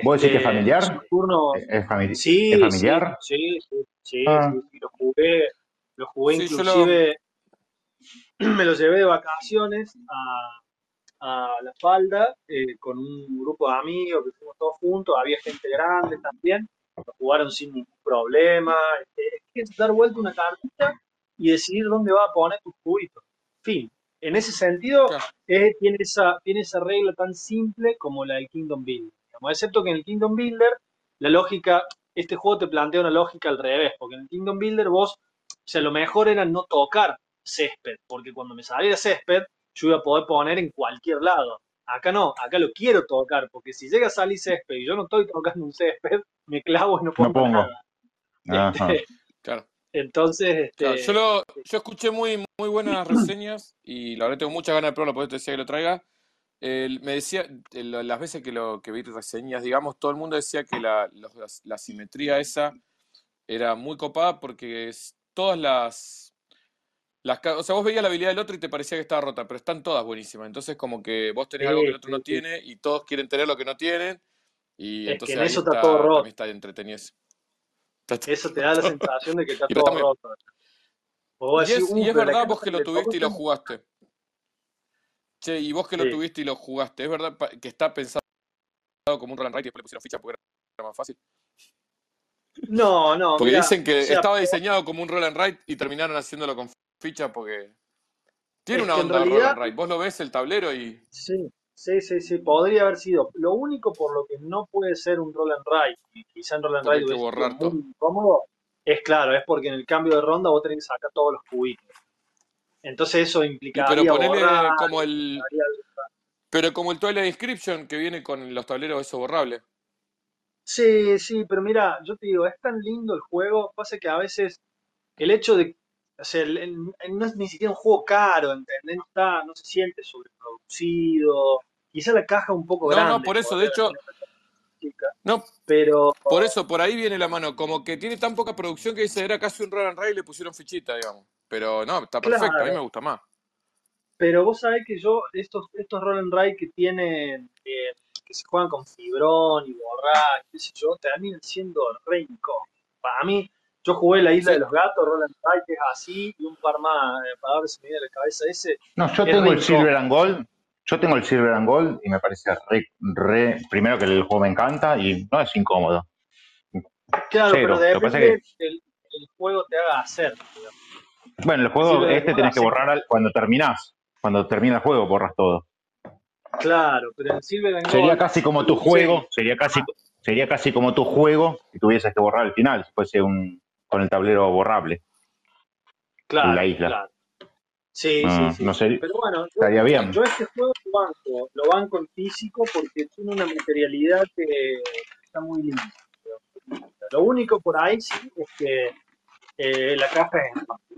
¿Vos decís que es Este, familiar? ¿Es, es fami- es sí, sí, familiar? sí, sí, sí, Ah. sí, sí, lo jugué, lo jugué Sí, yo lo. (clears throat) me lo llevé de vacaciones a, a La Falda eh, con un grupo de amigos que fuimos todos juntos, había gente grande también, lo jugaron sin ningún problema, es dar vuelta una cartita y decidir dónde va a poner tus cubitos. Fin. En ese sentido, Claro. eh, tiene, esa, tiene esa regla tan simple como la del Kingdom Builder. digamos. Excepto que en el Kingdom Builder, la lógica, este juego te plantea una lógica al revés, porque en el Kingdom Builder vos, o sea, lo mejor era no tocar césped, porque cuando me saliera césped, yo iba a poder poner en cualquier lado. Acá no, acá lo quiero tocar, porque si llega a salir césped y yo no estoy tocando un césped, me clavo y no No pongo nada. Ajá. Este, Claro. entonces, Claro, este, yo, lo, yo escuché muy, muy buenas reseñas y la verdad tengo muchas ganas de probarlo, por eso te decía que lo traiga. El- me decía, eh, las veces que, lo, que vi reseñas, digamos, todo el mundo decía que la simetría esa era muy copada porque es, todas las, las... O sea, vos veías la habilidad del otro y te parecía que estaba rota, pero están todas buenísimas. Entonces como que vos tenés algo que el otro sí, no sí. tiene y todos quieren tener lo que no tienen y Es que entonces en ahí eso está está, todo roto. está eso. Está- Eso te da la sensación de que está (laughs) todo también... roto. O Y decís, es, y uh, es verdad vos que lo tuviste y lo jugaste. Che, y vos que lo tuviste y lo jugaste, ¿es verdad que está pensado como un roll and write y después le pusieron ficha porque era más fácil? No, no, Porque dicen o que sea, estaba diseñado como un roll and write y terminaron haciéndolo con ficha porque tiene es una onda roll realidad, and write. Vos lo ves el tablero y sí, sí, sí, sí, podría haber sido. Lo único por lo que no puede ser un roll and write, y quizá en roll and hubiese sido muy incómodo, es claro, es porque en el cambio de ronda vos tenés que sacar todos los cubitos. Entonces eso Y pero implicaría ponele borrar, como el implicaría pero como el Twilight Inscription que viene con los tableros eso borrable. Sí, sí, pero mira, yo te digo, es tan lindo el juego, pasa que a veces el hecho de, o sea, el- el- no es ni siquiera un juego caro, ¿entendés? No Está, no se siente sobreproducido, quizá la caja un poco No, no, grande, por eso, de hecho, chica, no, pero por eso por ahí viene la mano, como que tiene tan poca producción que dice era casi un roll and write y le pusieron fichita, digamos. Pero no, está perfecto, a mí me gusta más. pero vos sabés que yo, estos, estos roll and ride que tienen, eh, que se juegan con fibrón y borrar, qué sé yo, terminan siendo re incómodos. Para mí, yo jugué la Isla Sí. de los Gatos, roll and ride que es así, y un par más, eh, para ver si me viene a la cabeza ese, No, yo es tengo el Silver and Gold. Yo tengo el Silver and Gold y me parece re, re- primero que el juego me encanta y no es incómodo. Claro, pero Cero. Que, del el juego te haga hacer. digamos. bueno, el El juego Silver este tenés que borrar al- cuando terminás. Cuando termina el juego borras todo. Claro, pero en Silver and Sería Gold, casi como tu sí, juego, sería casi, sería casi como tu juego si tuvieses que borrar al final, si fuese un con el tablero borrable en claro, la isla. claro. Sí, sí, Mm, sí, no sí. sé, Pero bueno, yo, estaría bien. yo este juego lo banco, lo banco en físico porque tiene una materialidad que está muy linda. Lo único por ahí sí es que eh, la caja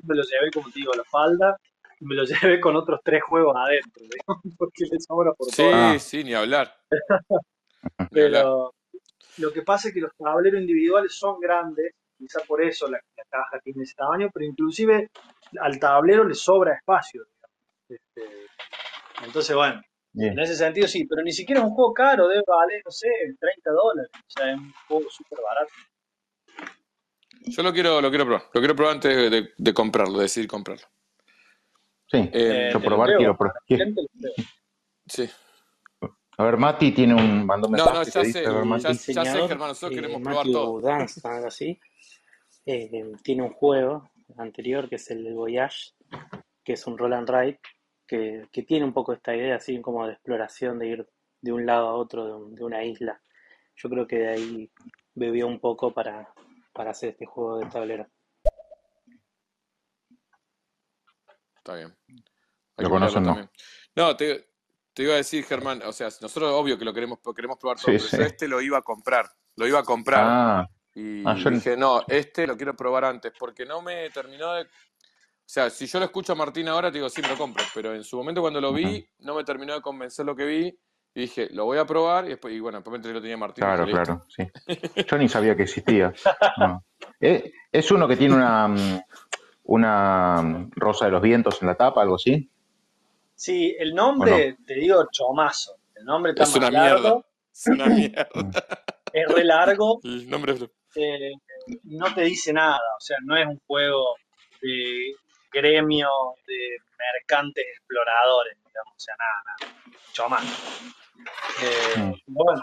me lo llevé, como te digo, a la falda y me lo (laughs) llevé con otros tres juegos adentro, digamos, (laughs) porque le sobra por. Ah, Sí, sí, ni hablar, (laughs) ni hablar. Pero lo que pasa es que los tableros individuales son grandes, quizá por eso la, la caja tiene ese tamaño, pero inclusive al tablero le sobra espacio. Este, entonces, bueno, bien. en ese sentido sí, pero ni siquiera es un juego caro, debe valer, no sé, 30 dólares. O sea, es un juego súper barato. Yo lo quiero, lo quiero probar, lo quiero probar antes de, de- de comprarlo, de decidir comprarlo. Sí, Eh, yo lo probar creo, quiero probar. sí. A ver, Mati tiene un mandó un No, no, que ya sé, ya, ya sé, diseñador, Germán, nosotros eh, queremos probar Matthew todo. Dance, así, eh, tiene un juego anterior que es el Voyage, que es un roll and ride, que, que tiene un poco esta idea así como de exploración, de ir de un lado a otro de, un- de una isla. Yo creo que de ahí bebió un poco para, para hacer este juego de tablero. Está bien, hay ¿Lo conocen? No. también. No, te, te iba a decir, Germán, o sea, nosotros obvio que lo queremos, queremos probar todo, Sí, pero sí. yo este lo iba a comprar, lo iba a comprar. Ah, Y ah, yo dije, no, este lo quiero probar antes, porque no me terminó de... O sea, si yo lo escucho a Martín ahora, te digo, sí, me lo compro, pero en su momento cuando lo vi, no me terminó de convencer lo que vi, Y dije, lo voy a probar. Y, después, y bueno, después me enteré que lo tenía Martín. Claro, dije, claro, sí. (laughs) Yo ni sabía que existía. No. Eh, Es uno que tiene una, una rosa de los vientos en la tapa, algo así. Sí, el nombre, te digo, chomazo. El nombre está Es una más mierda. largo, Es una mierda. (laughs) es re largo, El nombre es- eh, no te dice nada. O sea, no es un juego de gremio de mercantes exploradores, digamos. O sea, nada, nada. Chomazo. Eh, bueno,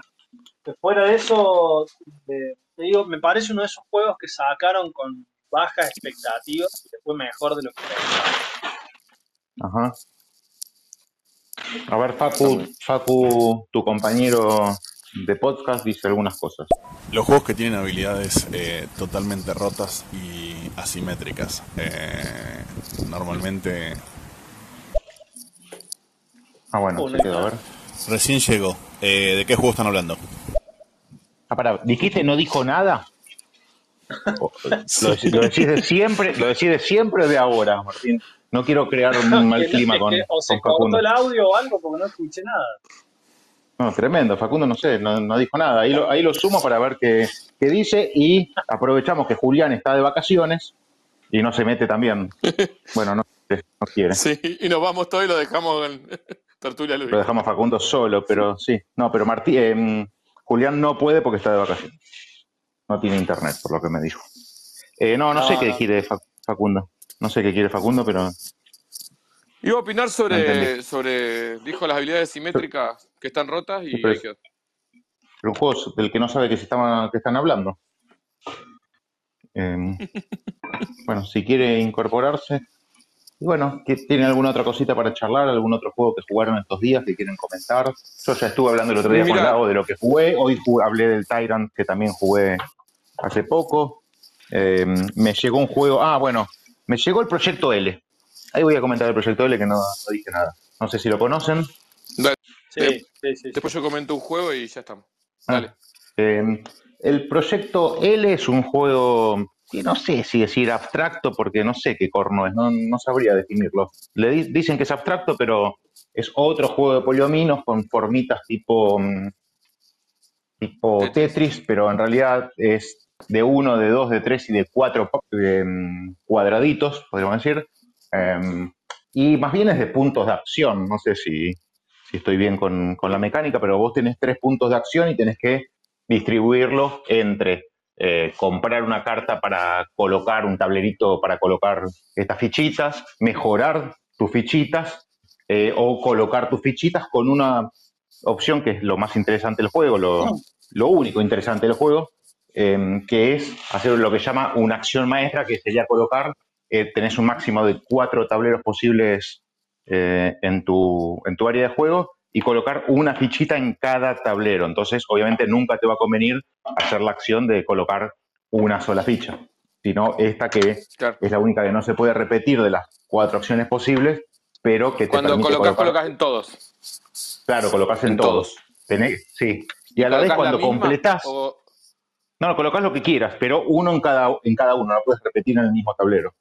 que fuera de eso, eh, te digo, me parece uno de esos juegos que sacaron con bajas expectativas y después mejor de lo que pensaba. Ajá. A ver, Facu, Facu, tu compañero de podcast, dice algunas cosas. Los juegos que tienen habilidades eh, totalmente rotas y asimétricas. Eh, normalmente Ah, bueno, se quedó, a ver. recién llegó. Eh, ¿De qué juego están hablando? Ah, pará, ¿dijiste no dijo nada? (laughs) Lo, dec- lo decís de siempre, lo decís de siempre o de ahora, Martín. No quiero crear un (laughs) mal clima con, o se con cortó el audio o algo porque no escuché nada. No, tremendo, Facundo no sé, no, no dijo nada. Ahí lo, ahí lo sumo para ver qué, qué dice y aprovechamos que Julián está de vacaciones y no se mete también. (laughs) Bueno, no, no quiere. Sí, y nos vamos todos y lo dejamos en (laughs) tertulia Lo dejamos a Facundo solo, pero sí. No, pero Martí, eh, Julián no puede porque está de vacaciones. No tiene internet, por lo que me dijo. Eh, no, no, sé qué quiere Fa- Facundo. No sé qué quiere Facundo, pero Iba a opinar sobre, sobre, dijo las habilidades simétricas que están rotas y pero ahí es- quedó. pero un juego del que no sabe que se estaban, que están hablando. Eh, (laughs) bueno, si quiere incorporarse. Y bueno, ¿qué- ¿tiene alguna otra cosita para charlar? ¿Algún otro juego que jugaron estos días que quieren comentar? Yo ya estuve hablando el otro día con Mira. Lago de lo que jugué. Hoy jugué- hablé del Tyrant, que también jugué hace poco. Eh, me llegó un juego. Ah, bueno, me llegó el Proyecto L. Ahí voy a comentar el Proyecto L que no, no dije nada. No sé si lo conocen. Dale. Sí, sí, sí. sí. Después yo comento un juego y ya estamos. Ah, Dale. eh, el Proyecto L es un juego que no sé si decir abstracto porque no sé qué corno es, no, no sabría definirlo. Le di- dicen que es abstracto, pero es otro juego de poliominos con formitas tipo, mm, tipo Tetris. Tetris, pero en realidad es de uno, de dos, de tres y de cuatro em, cuadraditos, podríamos decir. Em, y más bien es de puntos de acción. No sé si, si estoy bien con, con la mecánica, pero vos tenés tres puntos de acción y tenés que distribuirlos entre eh, comprar una carta para colocar un tablerito para colocar estas fichitas, mejorar tus fichitas eh, o colocar tus fichitas con una opción que es lo más interesante del juego, lo, lo único interesante del juego, eh, que es hacer lo que llama una acción maestra, que sería colocar, eh, tenés un máximo de cuatro tableros posibles eh, en, tu, en tu área de juego y colocar una fichita en cada tablero. Entonces, obviamente, nunca te va a convenir hacer la acción de colocar una sola ficha, sino esta que Claro. es la única que no se puede repetir de las cuatro opciones posibles, pero que te Cuando permite colocas, colocar, colocas en todos. claro, colocas en, en todos. todos. Tenés- sí. Y a la vez ¿Colocas cuando misma completás, o- no, no, colocas lo que quieras, pero uno en cada, en cada uno, no puedes repetir en el mismo tablero.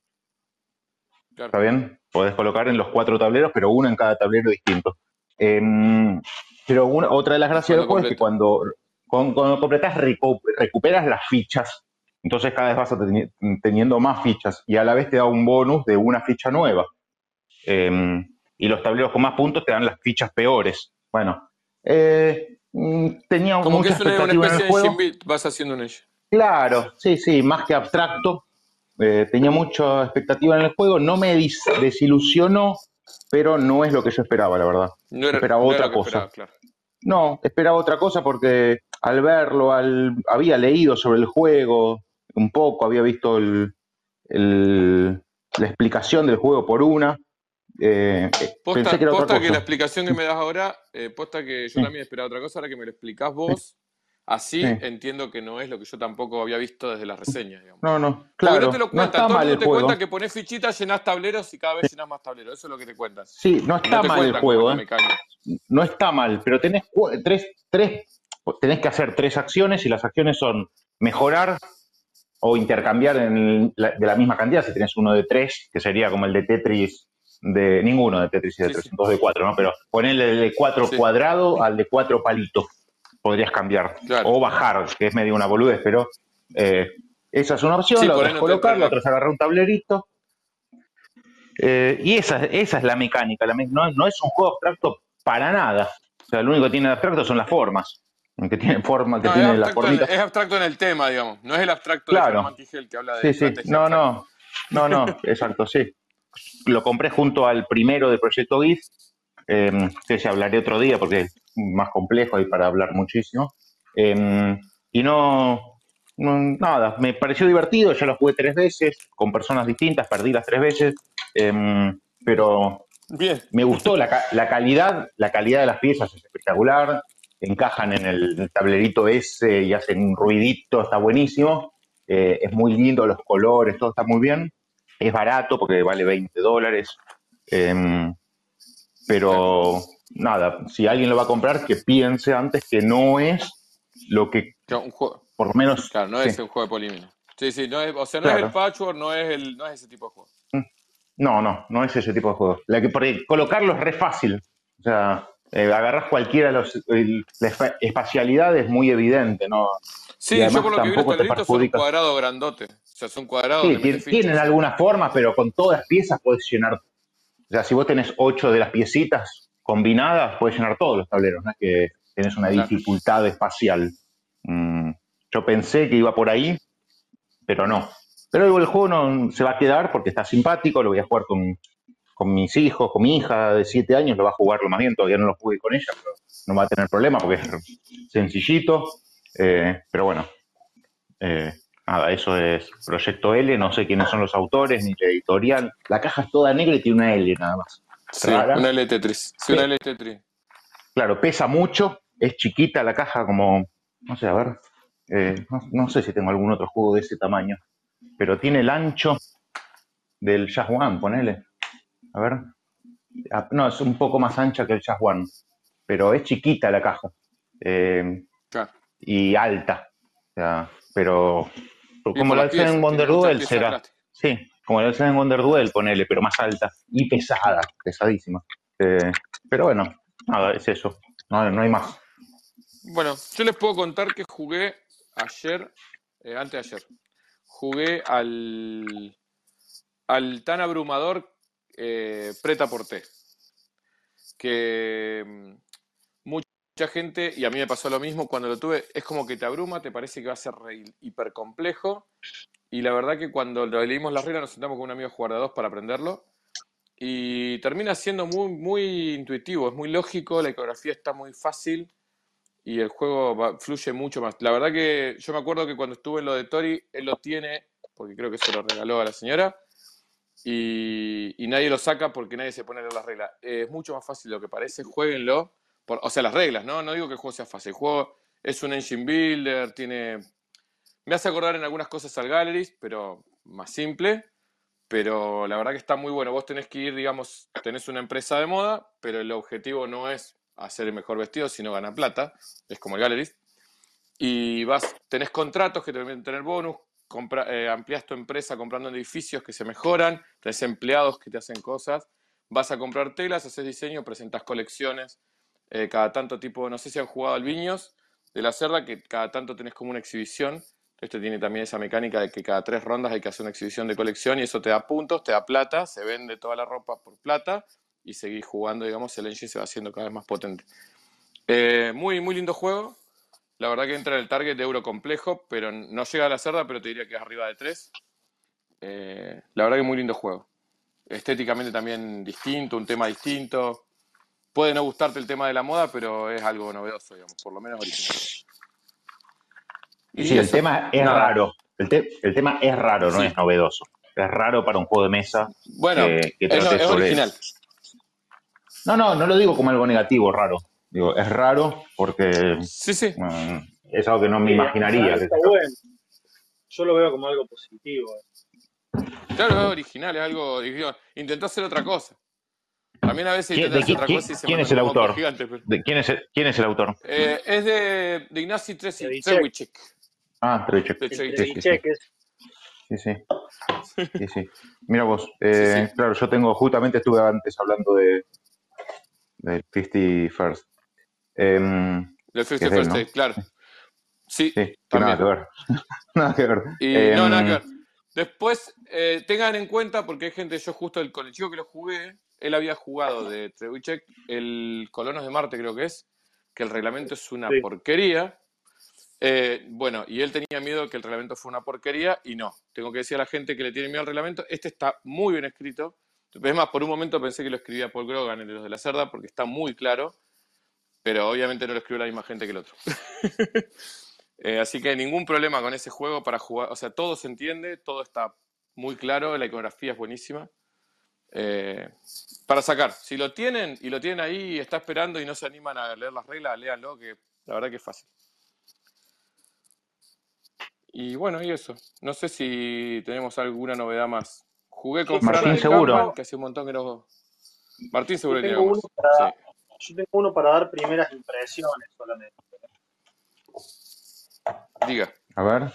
Claro. ¿Está bien? Podés colocar en los cuatro tableros, pero uno en cada tablero distinto. Em, pero una- otra de las gracias del juego es que cuando, cuando completas recu- recuperas las fichas, entonces cada vez vas a teni- teniendo más fichas y a la vez te da un bonus de una ficha nueva. Em, y los tableros con más puntos te dan las fichas peores. Bueno, eh, mm, tenía Como que es una, una especie de juego. vas haciendo en ello. Claro, sí, sí, más que abstracto. Eh, tenía mucha expectativa en el juego. No me desilusionó, pero no es lo que yo esperaba, la verdad. No era, Esperaba no otra cosa. esperaba, claro. No, esperaba otra cosa porque al verlo, al, había leído sobre el juego un poco, había visto el- el- la explicación del juego por una. eh, eh, Posta, pensé que era otra posta que la explicación que me das ahora, eh, posta que yo Sí. también esperaba otra cosa, ahora que me lo explicás vos, así Sí. entiendo que no es lo que yo tampoco había visto desde las reseñas, digamos. No, no, Porque claro, no te lo no cuentan, todo el mundo el te juego. cuenta que pones fichitas, llenás tableros y cada vez llenás más tableros, eso es lo que te cuentan. Sí, no No está mal el juego, ¿eh? no está mal, pero tenés tres, tres, tenés que hacer tres acciones y las acciones son mejorar o intercambiar en la- de la misma cantidad. Si tenés uno de tres, que sería como el de Tetris de ninguno de Tetris y de Sí, 3, sí. son todos de 4, ¿no? Pero ponerle de 4 Sí. cuadrado al de 4 palitos, podrías cambiar. Claro. O bajar, que es medio una boludez, pero eh, esa es una opción, Sí, la otra es no colocar, la otra es agarrar un tablerito. Eh, y esa, esa es la mecánica, la me- no, no es un juego abstracto para nada. O sea, lo único que tiene de abstracto son las formas. Que tiene forma, que No, tiene en, formitas. es abstracto en el tema, digamos. No es el abstracto Claro. de Germán que habla de Sí, sí. No, abstracta. no. No, no, (laughs) exacto, sí. Lo compré junto al primero de Proyecto GIF, eh, que se hablaré otro día porque más complejo y para hablar muchísimo. Eh, y no, no- nada, me pareció divertido, ya lo jugué tres veces, con personas distintas, perdí las tres veces, eh, pero Bien. me gustó la, la calidad, la calidad de las piezas es espectacular, encajan en el tablerito ese y hacen un ruidito, está buenísimo, eh, es muy lindo los colores, todo está muy bien, es barato porque vale 20 dólares, em, pero nada, si alguien lo va a comprar, que piense antes que no es lo que, Claro, un juego. por lo menos, Claro, no sí. es un juego de polímino. Sí, sí, no es, o sea, no es el patchwork, no es el, no es ese tipo de juego. No, no, no es ese tipo de juego. La que, porque colocarlo es re fácil. O sea, eh, agarras cualquiera de los. el- la espa- espacialidad es muy evidente, ¿no? Sí, yo por lo que vi los tampoco te tableritos son un cuadrado grandote. O sea, son cuadrados Sí, donde tien- metes fichas. tienen alguna forma, pero con todas las piezas puedes llenar. O sea, si vos tenés ocho de las piecitas combinadas, puedes llenar todos los tableros. No es que tenés una Claro. dificultad espacial. Mm, yo pensé que iba por ahí, pero no. Pero el juego no se va a quedar porque está simpático, lo voy a jugar con, con mis hijos, con mi hija de 7 años, lo va a jugar lo más bien, todavía no lo jugué con ella, pero no va a tener problema porque es sencillito. Eh, pero bueno, eh, nada, eso es Proyecto L, no sé quiénes son los autores ni la editorial. La caja es toda negra y tiene una L nada más. Sí, Rara. una L Tetris. Sí, Sí. una L Tetris. Claro, pesa mucho, es chiquita la caja como, no sé, a ver, eh, no, no sé si tengo algún otro juego de ese tamaño, pero tiene el ancho del Jazz One, ponele. A ver. Ah, No, es un poco más ancha que el Jazz One, pero es chiquita la caja. eh, Claro. y alta. O sea, pero como la Seven piezas, Wonder Duel será. Sí, como la del Seven Wonder Duel, ponele, pero más alta y pesada, pesadísima. Eh, pero bueno, nada, es eso. No, no hay más. Bueno, yo les puedo contar que jugué ayer, eh, antes de ayer, jugué al, al tan abrumador eh, Preta Porté, que mm, mucha gente, y a mí me pasó lo mismo cuando lo tuve, es como que te abruma, te parece que va a ser hiper complejo, y la verdad que cuando leímos las reglas nos sentamos con un amigo a jugar de dos para aprenderlo, y termina siendo muy, muy intuitivo, es muy lógico, la iconografía está muy fácil y el juego fluye mucho más. La verdad que yo me acuerdo que cuando estuve en lo de Tori, él lo tiene, porque creo que se lo regaló a la señora, y, nadie lo saca porque nadie se pone las reglas. Es mucho más fácil de lo que parece, jueguenlo. O sea, las reglas, ¿no? No digo que el juego sea fácil. El juego es un engine builder, tiene... Me hace acordar en algunas cosas al Galleries, pero más simple. Pero la verdad que está muy bueno. Vos tenés que ir, digamos, tenés una empresa de moda, pero el objetivo no es hacer el mejor vestido, sino ganar plata. Es como el Galleries. Y vas, tenés contratos que te permiten tener bonus, compra, eh, tu empresa comprando edificios que se mejoran, tenés empleados que te hacen cosas, vas a comprar telas, haces diseño, presentas colecciones, eh, cada tanto tipo, no sé si han jugado al Viños de la Cerda, que cada tanto tenés como una exhibición. Este tiene también esa mecánica de que cada tres rondas hay que hacer una exhibición de colección y eso te da puntos, te da plata, se vende toda la ropa por plata y seguís jugando, digamos, el engine se va haciendo cada vez más potente. Eh, muy, muy lindo juego. La verdad que entra en el target de euro complejo, pero no llega a la cerda, pero te diría que es arriba de 3. la verdad que muy lindo juego. Estéticamente también distinto, un tema distinto. Puede no gustarte el tema de la moda, pero es algo novedoso, digamos, por lo menos original. Y sí, el tema es nada. raro. El, te- el tema es raro, no Sí. es novedoso. Es raro para un juego de mesa Bueno, que, que es, no- trate es sobre original. No, no, no lo digo como algo negativo, raro. Digo, es raro porque Sí, sí. mm, es algo que no me Sí, imaginaría. está bueno. Yo lo veo como algo positivo. Claro, es original, es algo. Intentó hacer otra cosa. También a veces ¿Quién, intenta de hacer otra quién- cosa y se quién es el autor? gigante. pero- ¿De quién, es el, ¿Quién es el autor? Eh, es de, de Ignacy Trejicek. Ah, Trejicek. De Sí, Trzewiczek. sí, sí. Sí, sí. (laughs) Sí, sí. Mira vos, eh, sí. claro, yo tengo, justamente estuve antes hablando de del 50 First, em, Del que es 50 de él, First claro. Sí, Sí, nada que ver. (laughs) Nada que ver. Y no, nada que ver. Después, eh, tengan en cuenta, porque hay gente, yo justo el, con el chico que lo jugué, él había jugado de Trebuchet el Colonos de Marte, creo que es, que el reglamento es una Sí. porquería. Eh, bueno, y él tenía miedo que el reglamento fuera una porquería, y no. Tengo que decir a la gente que le tiene miedo al reglamento, este está muy bien escrito. Es más, por un momento pensé que lo escribía Paul Grogan, el de los de la cerda, porque está muy claro, pero obviamente no lo escribió la misma gente que el otro. (laughs) Eh, así que ningún problema con ese juego para jugar. O sea, todo se entiende, todo está muy claro, la iconografía es buenísima. Eh, para sacar, si lo tienen y lo tienen ahí y está esperando y no se animan a leer las reglas, léanlo, que la verdad que es fácil. Y bueno, y eso. No sé si tenemos alguna novedad más. Jugué con Yo, Fran yo Martín seguro. Que hace un montón que no. Martín yo seguro tiene tengo algo uno más. para, Sí, yo tengo uno para dar primeras impresiones solamente. diga. a ver.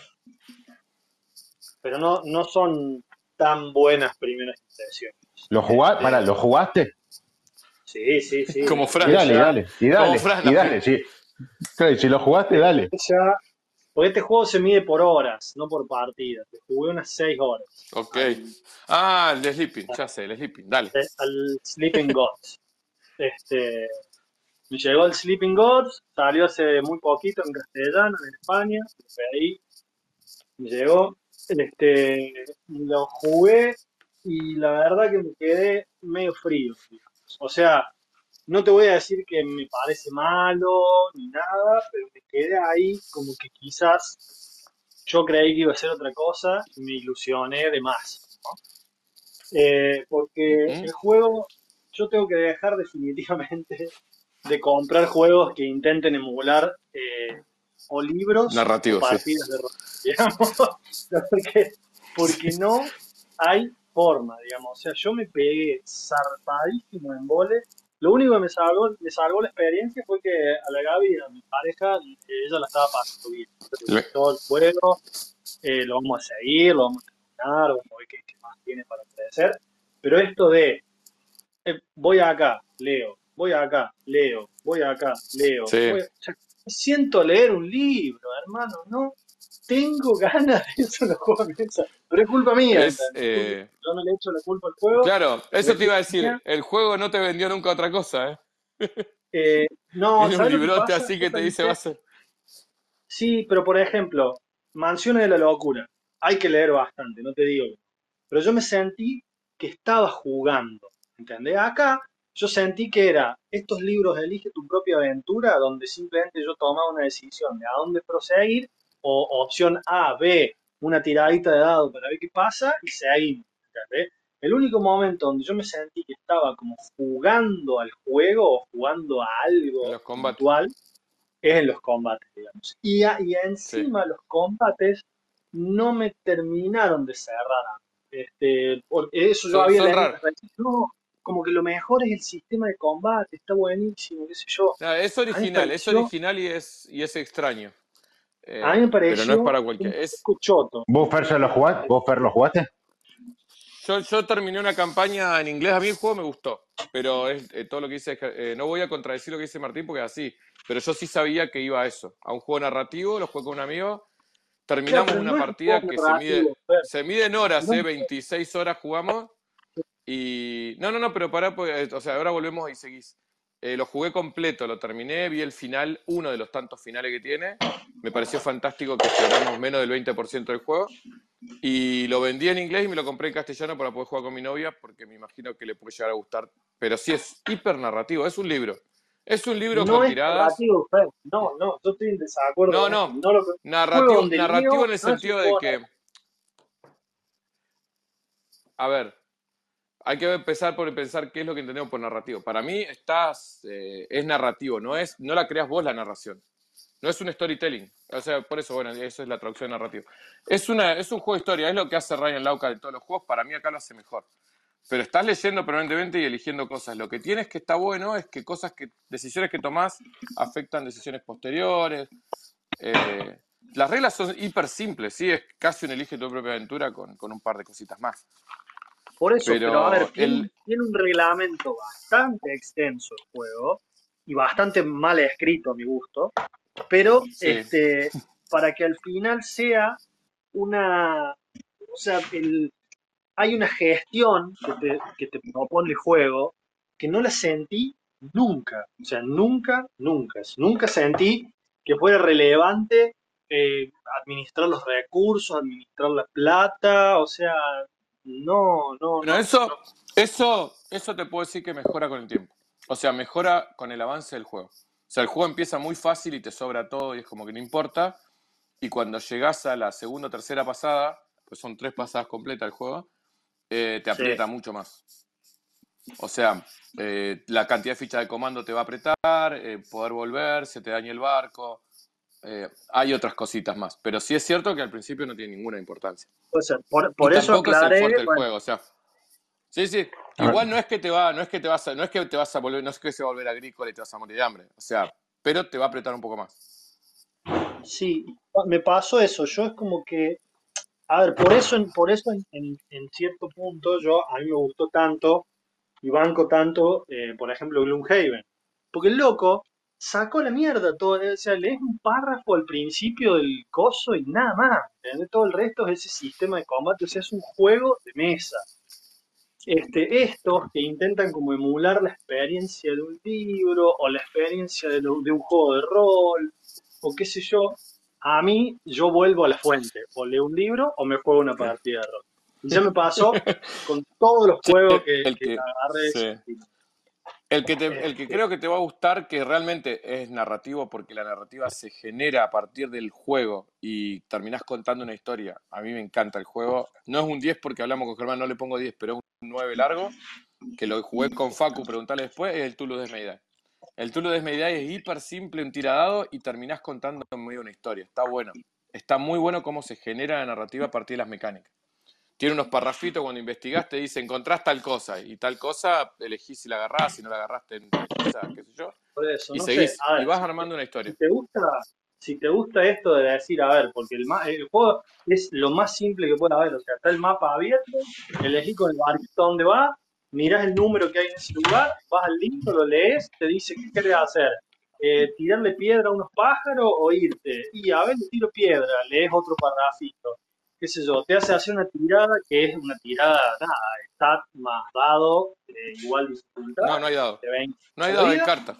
Pero no, no son tan buenas primeras impresiones. ¿Lo jugaste? Para, ¿lo jugaste? sí, sí, sí. Como Y Fran, dale, ya. dale, y como dale, Fran y dale, sí. Claro, y si lo jugaste, dale. ya. Porque este juego se mide por horas, no por partidas. Jugué unas 6 horas. Ok. Ah, el de Sleeping, ya sé, el Sleeping, dale. al Sleeping Gods. (laughs) Este, me llegó el Sleeping Gods, salió hace muy poquito en castellano, en España. Pedí, me llegó. Este, lo jugué y la verdad que me quedé medio frío. O sea, no te voy a decir que me parece malo ni nada, pero me quedé ahí como que quizás yo creí que iba a ser otra cosa y me ilusioné de más. ¿no? Eh, porque el juego, yo tengo que dejar definitivamente de comprar juegos que intenten emular eh, o libros o Narrativo, sí. partidas de rol, (laughs) digamos, porque, porque no hay forma, digamos. O sea, yo me pegué zarpadísimo en vole. Lo único que me salvó, me salvó la experiencia fue que a la Gaby, a mi pareja, ella la estaba pasando bien. Le gustó el juego, eh, lo vamos a seguir, lo vamos a terminar, vamos a ver qué, qué más tiene para ofrecer. Pero esto de eh, voy acá, leo, voy acá, leo, voy acá, leo, Sí. voy- o sea, siento leer un libro, hermano, no tengo (laughs) ganas de eso en los juegos de mesa. Pero es culpa mía, Es, eh, Yo no le echo la culpa al juego, claro, es eso te iba a decir. mía. El juego no te vendió nunca otra cosa, ¿eh? Eh, no, (laughs) Tiene un ¿sabes lo que librote así que te dice pensé, va a ser. sí, pero por ejemplo, Mansiones de la Locura, hay que leer bastante, no te digo. Pero yo me sentí que estaba jugando, ¿entendés? Acá yo sentí que era estos libros de Elige tu propia aventura, donde simplemente yo tomaba una decisión de a dónde proseguir, o opción A, B, una tiradita de dado para ver qué pasa, y seguimos, ¿entendés? El único momento donde yo me sentí que estaba como jugando al juego o jugando a algo puntual es en los combates, digamos. Y, a- y Sí. encima los combates no me terminaron de cerrar. Este, porque eso yo Son, había son leído, no, como que lo mejor es el sistema de combate, está buenísimo, qué sé yo. No, es original, es original y es, y es extraño. A mí me Eh, pero no es pareció para un cualquiera. Es, choto. ¿Vos, Fer, ya lo jugaste? ¿Vos, Fer, lo jugaste? yo, yo terminé una campaña en inglés, a mí el juego me gustó, pero es, eh, todo lo que dice, eh, no voy a contradecir lo que dice Martín porque es así, pero yo sí sabía que iba a eso, a un juego narrativo, lo jugué con un amigo, terminamos una no es un partida que se mide, se mide en horas, no eh, es- 26 horas jugamos y... No, no, no, pero pará, porque, eh, o sea, ahora volvemos y seguís. Eh, lo jugué completo, lo terminé, vi el final, uno de los tantos finales que tiene. Me pareció fantástico que exploramos menos del 20% del juego. Y lo vendí en inglés y me lo compré en castellano para poder jugar con mi novia, porque me imagino que le puede llegar a gustar. Pero sí es hiper narrativo, es un libro. Es un libro no con es tiradas. narrativo, Fer, no, no, yo estoy en desacuerdo No, no, no lo narrativo, narrativo en el no sentido de que, a ver, hay que empezar por pensar qué es lo que entendemos por narrativo. Para mí estás, eh, es narrativo, no, es, no la creas vos la narración. No es un storytelling. O sea, por eso, bueno, eso es la traducción narrativa. Es, una, es un juego de historia, es lo que hace Ryan Lauka de todos los juegos. Para mí acá lo hace mejor. Pero estás leyendo permanentemente y eligiendo cosas. Lo que tienes que está bueno es que cosas que, decisiones que tomás afectan decisiones posteriores. Eh, las reglas son hiper simples, ¿sí? Es casi un elige tu propia aventura con, con un par de cositas más. Por eso, pero, a ver, tiene, el, tiene un reglamento bastante extenso el juego y bastante mal escrito a mi gusto, pero sí, este, para que al final sea una, o sea, el, hay una gestión que te, que te propone el juego que no la sentí nunca, o sea, nunca, nunca, nunca sentí que fuera relevante eh, administrar los recursos, administrar la plata, o sea, no, no, Bueno, no, eso, eso, eso te puedo decir que mejora con el tiempo. O sea, mejora con el avance del juego. O sea, el juego empieza muy fácil y te sobra todo y es como que no importa. Y cuando llegas a la segunda o tercera pasada, pues son tres pasadas completas el juego, eh, te sí, aprieta mucho más. O sea, eh, la cantidad de fichas de comando te va a apretar, eh, poder volver, se te daña el barco. Eh, hay otras cositas más. Pero sí es cierto que al principio no tiene ninguna importancia. puede ser. Por, Y por eso tampoco es el aclaré, fuerte juego, o sea. Sí, sí. Igual no es que te va, no es que te vas a, no es que te vas a volver, no es que se va a volver agrícola y te vas a morir de hambre. O sea, pero te va a apretar un poco más. sí, me pasó eso, yo es como que, a ver, por eso, en- por eso en, en- en cierto punto yo, a mí me gustó tanto y banco tanto, eh, por ejemplo, Gloomhaven, porque el loco sacó la mierda todo, o sea, lees un párrafo al principio del coso y nada más, ¿entendés? Todo el resto es ese sistema de combate, o sea, es un juego de mesa. este, estos que intentan como emular la experiencia de un libro o la experiencia de, lo- de un juego de rol o qué sé yo, a mí yo vuelvo a la fuente, o leo un libro o me juego una partida de rol. Y ya me pasó (laughs) con todos los Sí, juegos que, el que que, agarré sí. El que, te- (laughs) el que creo que te va a gustar, que realmente es narrativo, porque la narrativa se genera a partir del juego y terminás contando una historia. A mí me encanta el juego. No es un 10 porque hablamos con Germán, no le pongo 10, pero es un 9 largo, que lo jugué con Facu, preguntarle después, es el Tulu Desmedai. El Tulu Desmedai es hiper simple, un tiradado, y terminás contando en medio una historia. Está bueno. Está muy bueno cómo se genera la narrativa a partir de las mecánicas. Tiene unos parrafitos cuando investigás, te dice encontrás tal cosa y tal cosa, elegís si la agarrás, si no la agarraste qué sé yo, por eso, y no sé, seguís, y vas si te, armando una historia. si te gusta, si te gusta esto de decir, a ver, porque el, el juego es lo más simple que puede haber, o sea, está el mapa abierto, elegí con el barquito dónde va, mirás el número que hay en ese lugar, vas al libro, lo lees, te dice qué querés hacer, eh, tirarle piedra a unos pájaros o irte, y a ver, le tiro piedra, lees otro parrafito, qué sé yo, te hace hacer una tirada que es una tirada, nada, stat más dado, eh, igual dificultad, No, no hay dado. de 20 No hay dado de vida, carta.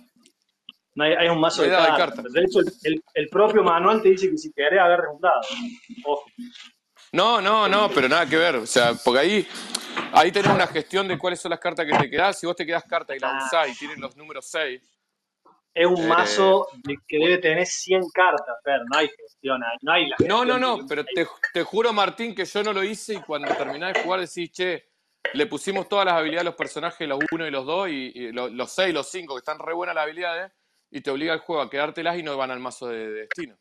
no hay, hay un mazo No hay de cartas. carta. De hecho, el, propio manual te dice que si querés agarres un dado. Ojo. No, no, no, pero nada que ver. O sea, porque ahí, ahí tenés una gestión de cuáles son las cartas que te quedás. Si vos te quedás carta y la Ah, usás y tienen los números 6, es un eh, mazo que debe tener 100 cartas, pero no hay gestión, no hay la No, no, no, pero te, te juro, Martín, que yo no lo hice y cuando terminás de jugar decís, che, le pusimos todas las habilidades a los personajes, los 1 y los 2, y, y lo- los 6 y los 5, que están re buenas las habilidades, y te obliga el juego a quedártelas y no van al mazo de, de destino.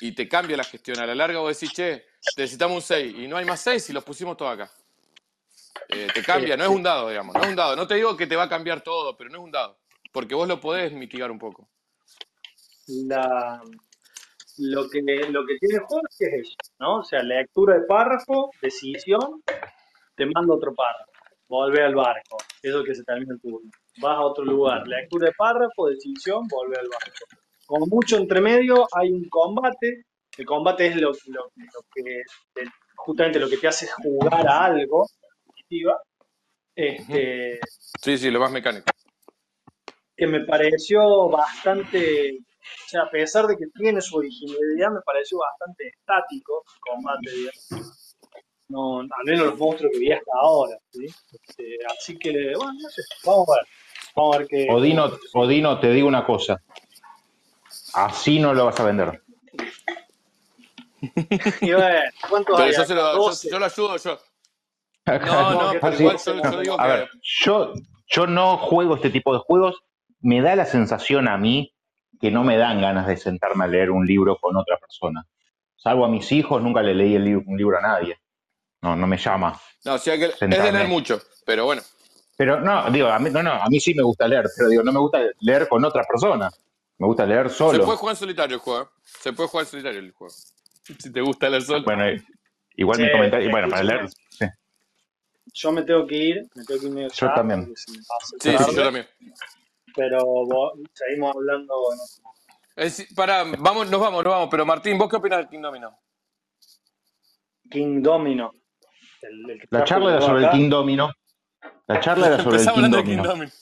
Y te cambia la gestión. A la larga vos decís, che, necesitamos un 6, y no hay más 6 y los pusimos todos acá. Eh, te cambia, no es un dado, digamos, no es un dado. No te digo que te va a cambiar todo, pero no es un dado. Porque vos lo podés mitigar un poco. La, lo, que, lo que tiene juego es eso, ¿no? O sea, lectura de párrafo, decisión, te manda otro párrafo, volvé al barco, eso que se termina el turno. Vas a otro lugar, lectura de párrafo, decisión, volvé al barco. Como mucho entre medio hay un combate, el combate es lo, lo- lo que te- justamente lo que te hace jugar a algo, este, Sí, sí, lo más mecánico. Que me pareció bastante, o sea, a pesar de que tiene su originalidad, me pareció bastante estático el combate, digamos. No, al menos los monstruos que vi hasta ahora, ¿sí? Este, así que, bueno, no sé, vamos a ver, vamos a ver qué... Odino, Odino, te digo una cosa. Así no lo vas a vender. (laughs) Y bueno, ¿cuántos Pero hay yo, se lo, yo, 12. yo lo ayudo, yo. (laughs) No, No, no, pero igual yo, yo digo a que ver, yo, yo no juego este tipo de juegos. Me da la sensación a mí que no me dan ganas de sentarme a leer un libro con otra persona. Salvo a mis hijos, nunca le leí el li- un libro a nadie. No, no me llama No, o sea que es de leer mucho, pero bueno. Pero no, digo, a mí, no, no, a mí sí me gusta leer, pero digo, no me gusta leer con otra persona. Me gusta leer Se puede solo. jugar en solitario el juego. ¿eh? Se puede jugar en solitario el juego. (laughs) Si te gusta leer solo. Bueno, eh, igual mi Che, comentario. Bueno, para leer. sí. Yo me tengo que ir, me tengo que ir medio Yo también. Sí, sí, yo también. Pero vos- seguimos hablando. Es- para, vamos, nos vamos, nos vamos. Pero Martín, ¿vos qué opinas del King Domino? King Domino. El, el La charla era sobre el acá. King Domino. La charla era sobre el Empezamos King hablando del King Domino. Domino.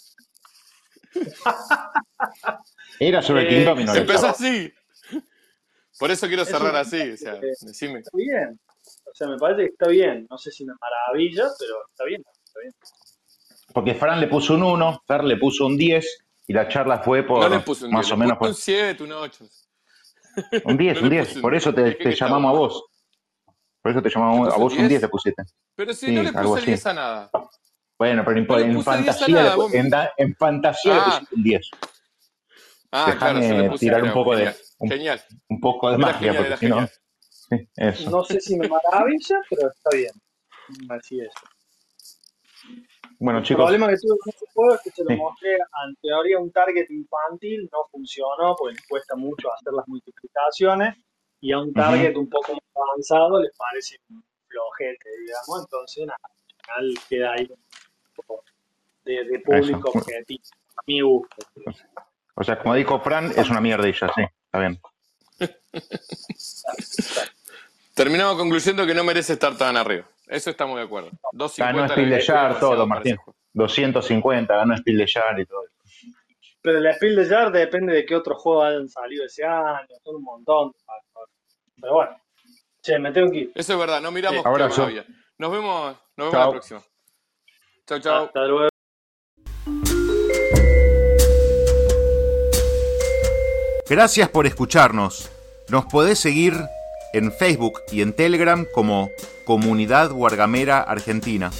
Era sobre el Eh, King Domino. la Empezó así. Por eso quiero cerrar así. O sea, eh, decime. Está bien. O sea, me parece que está bien. No sé si me maravilla, pero está bien. Está bien. Porque Fran le puso un 1, Fer le puso un 10 y la charla fue por No le puse un 10, más o le menos por un 7, un 8. un 10, (laughs) no un le 10. puse un Por 10. eso te, te llamamos a vos. Por eso te ¿Le llamamos a vos un 10 10? le pusiste. Pero si Sí, no le puse así. 10 a nada. Bueno, pero no le en puse 10 a fantasía, le nada. Vos... en, da- en fantasía le Ah, pusiste un 10. ah, claro, le Déjame puse tirar un poco de genial. un, Genial. un poco de Era magia, genial, porque si no, sí. No sé si me maravilla, pero está bien. Así es. Bueno, El chicos, problema que tuve con este juego es que se lo Sí. mostré en teoría a un target infantil, no funcionó porque les cuesta mucho hacer las multiplicaciones y a un target un poco más avanzado les parece un flojete, digamos, entonces nada, al final queda ahí un poco de, de público Eso. objetivo, a mi gusto. o sea, como dijo Fran, es una mierda y ya, sí, está bien. (laughs) Terminamos concluyendo que no merece estar tan arriba. Eso estamos de acuerdo. 250 Ganó Spiel de demasiado Jar, todo, Martín. ese juego. 250, ganó Spiel de Jar y todo. Pero el Spiel de Jar depende de qué otros juegos hayan salido ese año, son un montón de factores. Pero bueno, che, me tengo que ir. Eso es verdad, no miramos Sí. más había. Nos vemos, nos vemos Chao. la próxima. Chao, chao. Hasta luego. Gracias por escucharnos. Nos podés seguir en Facebook y en Telegram como Comunidad Guargamera Argentina.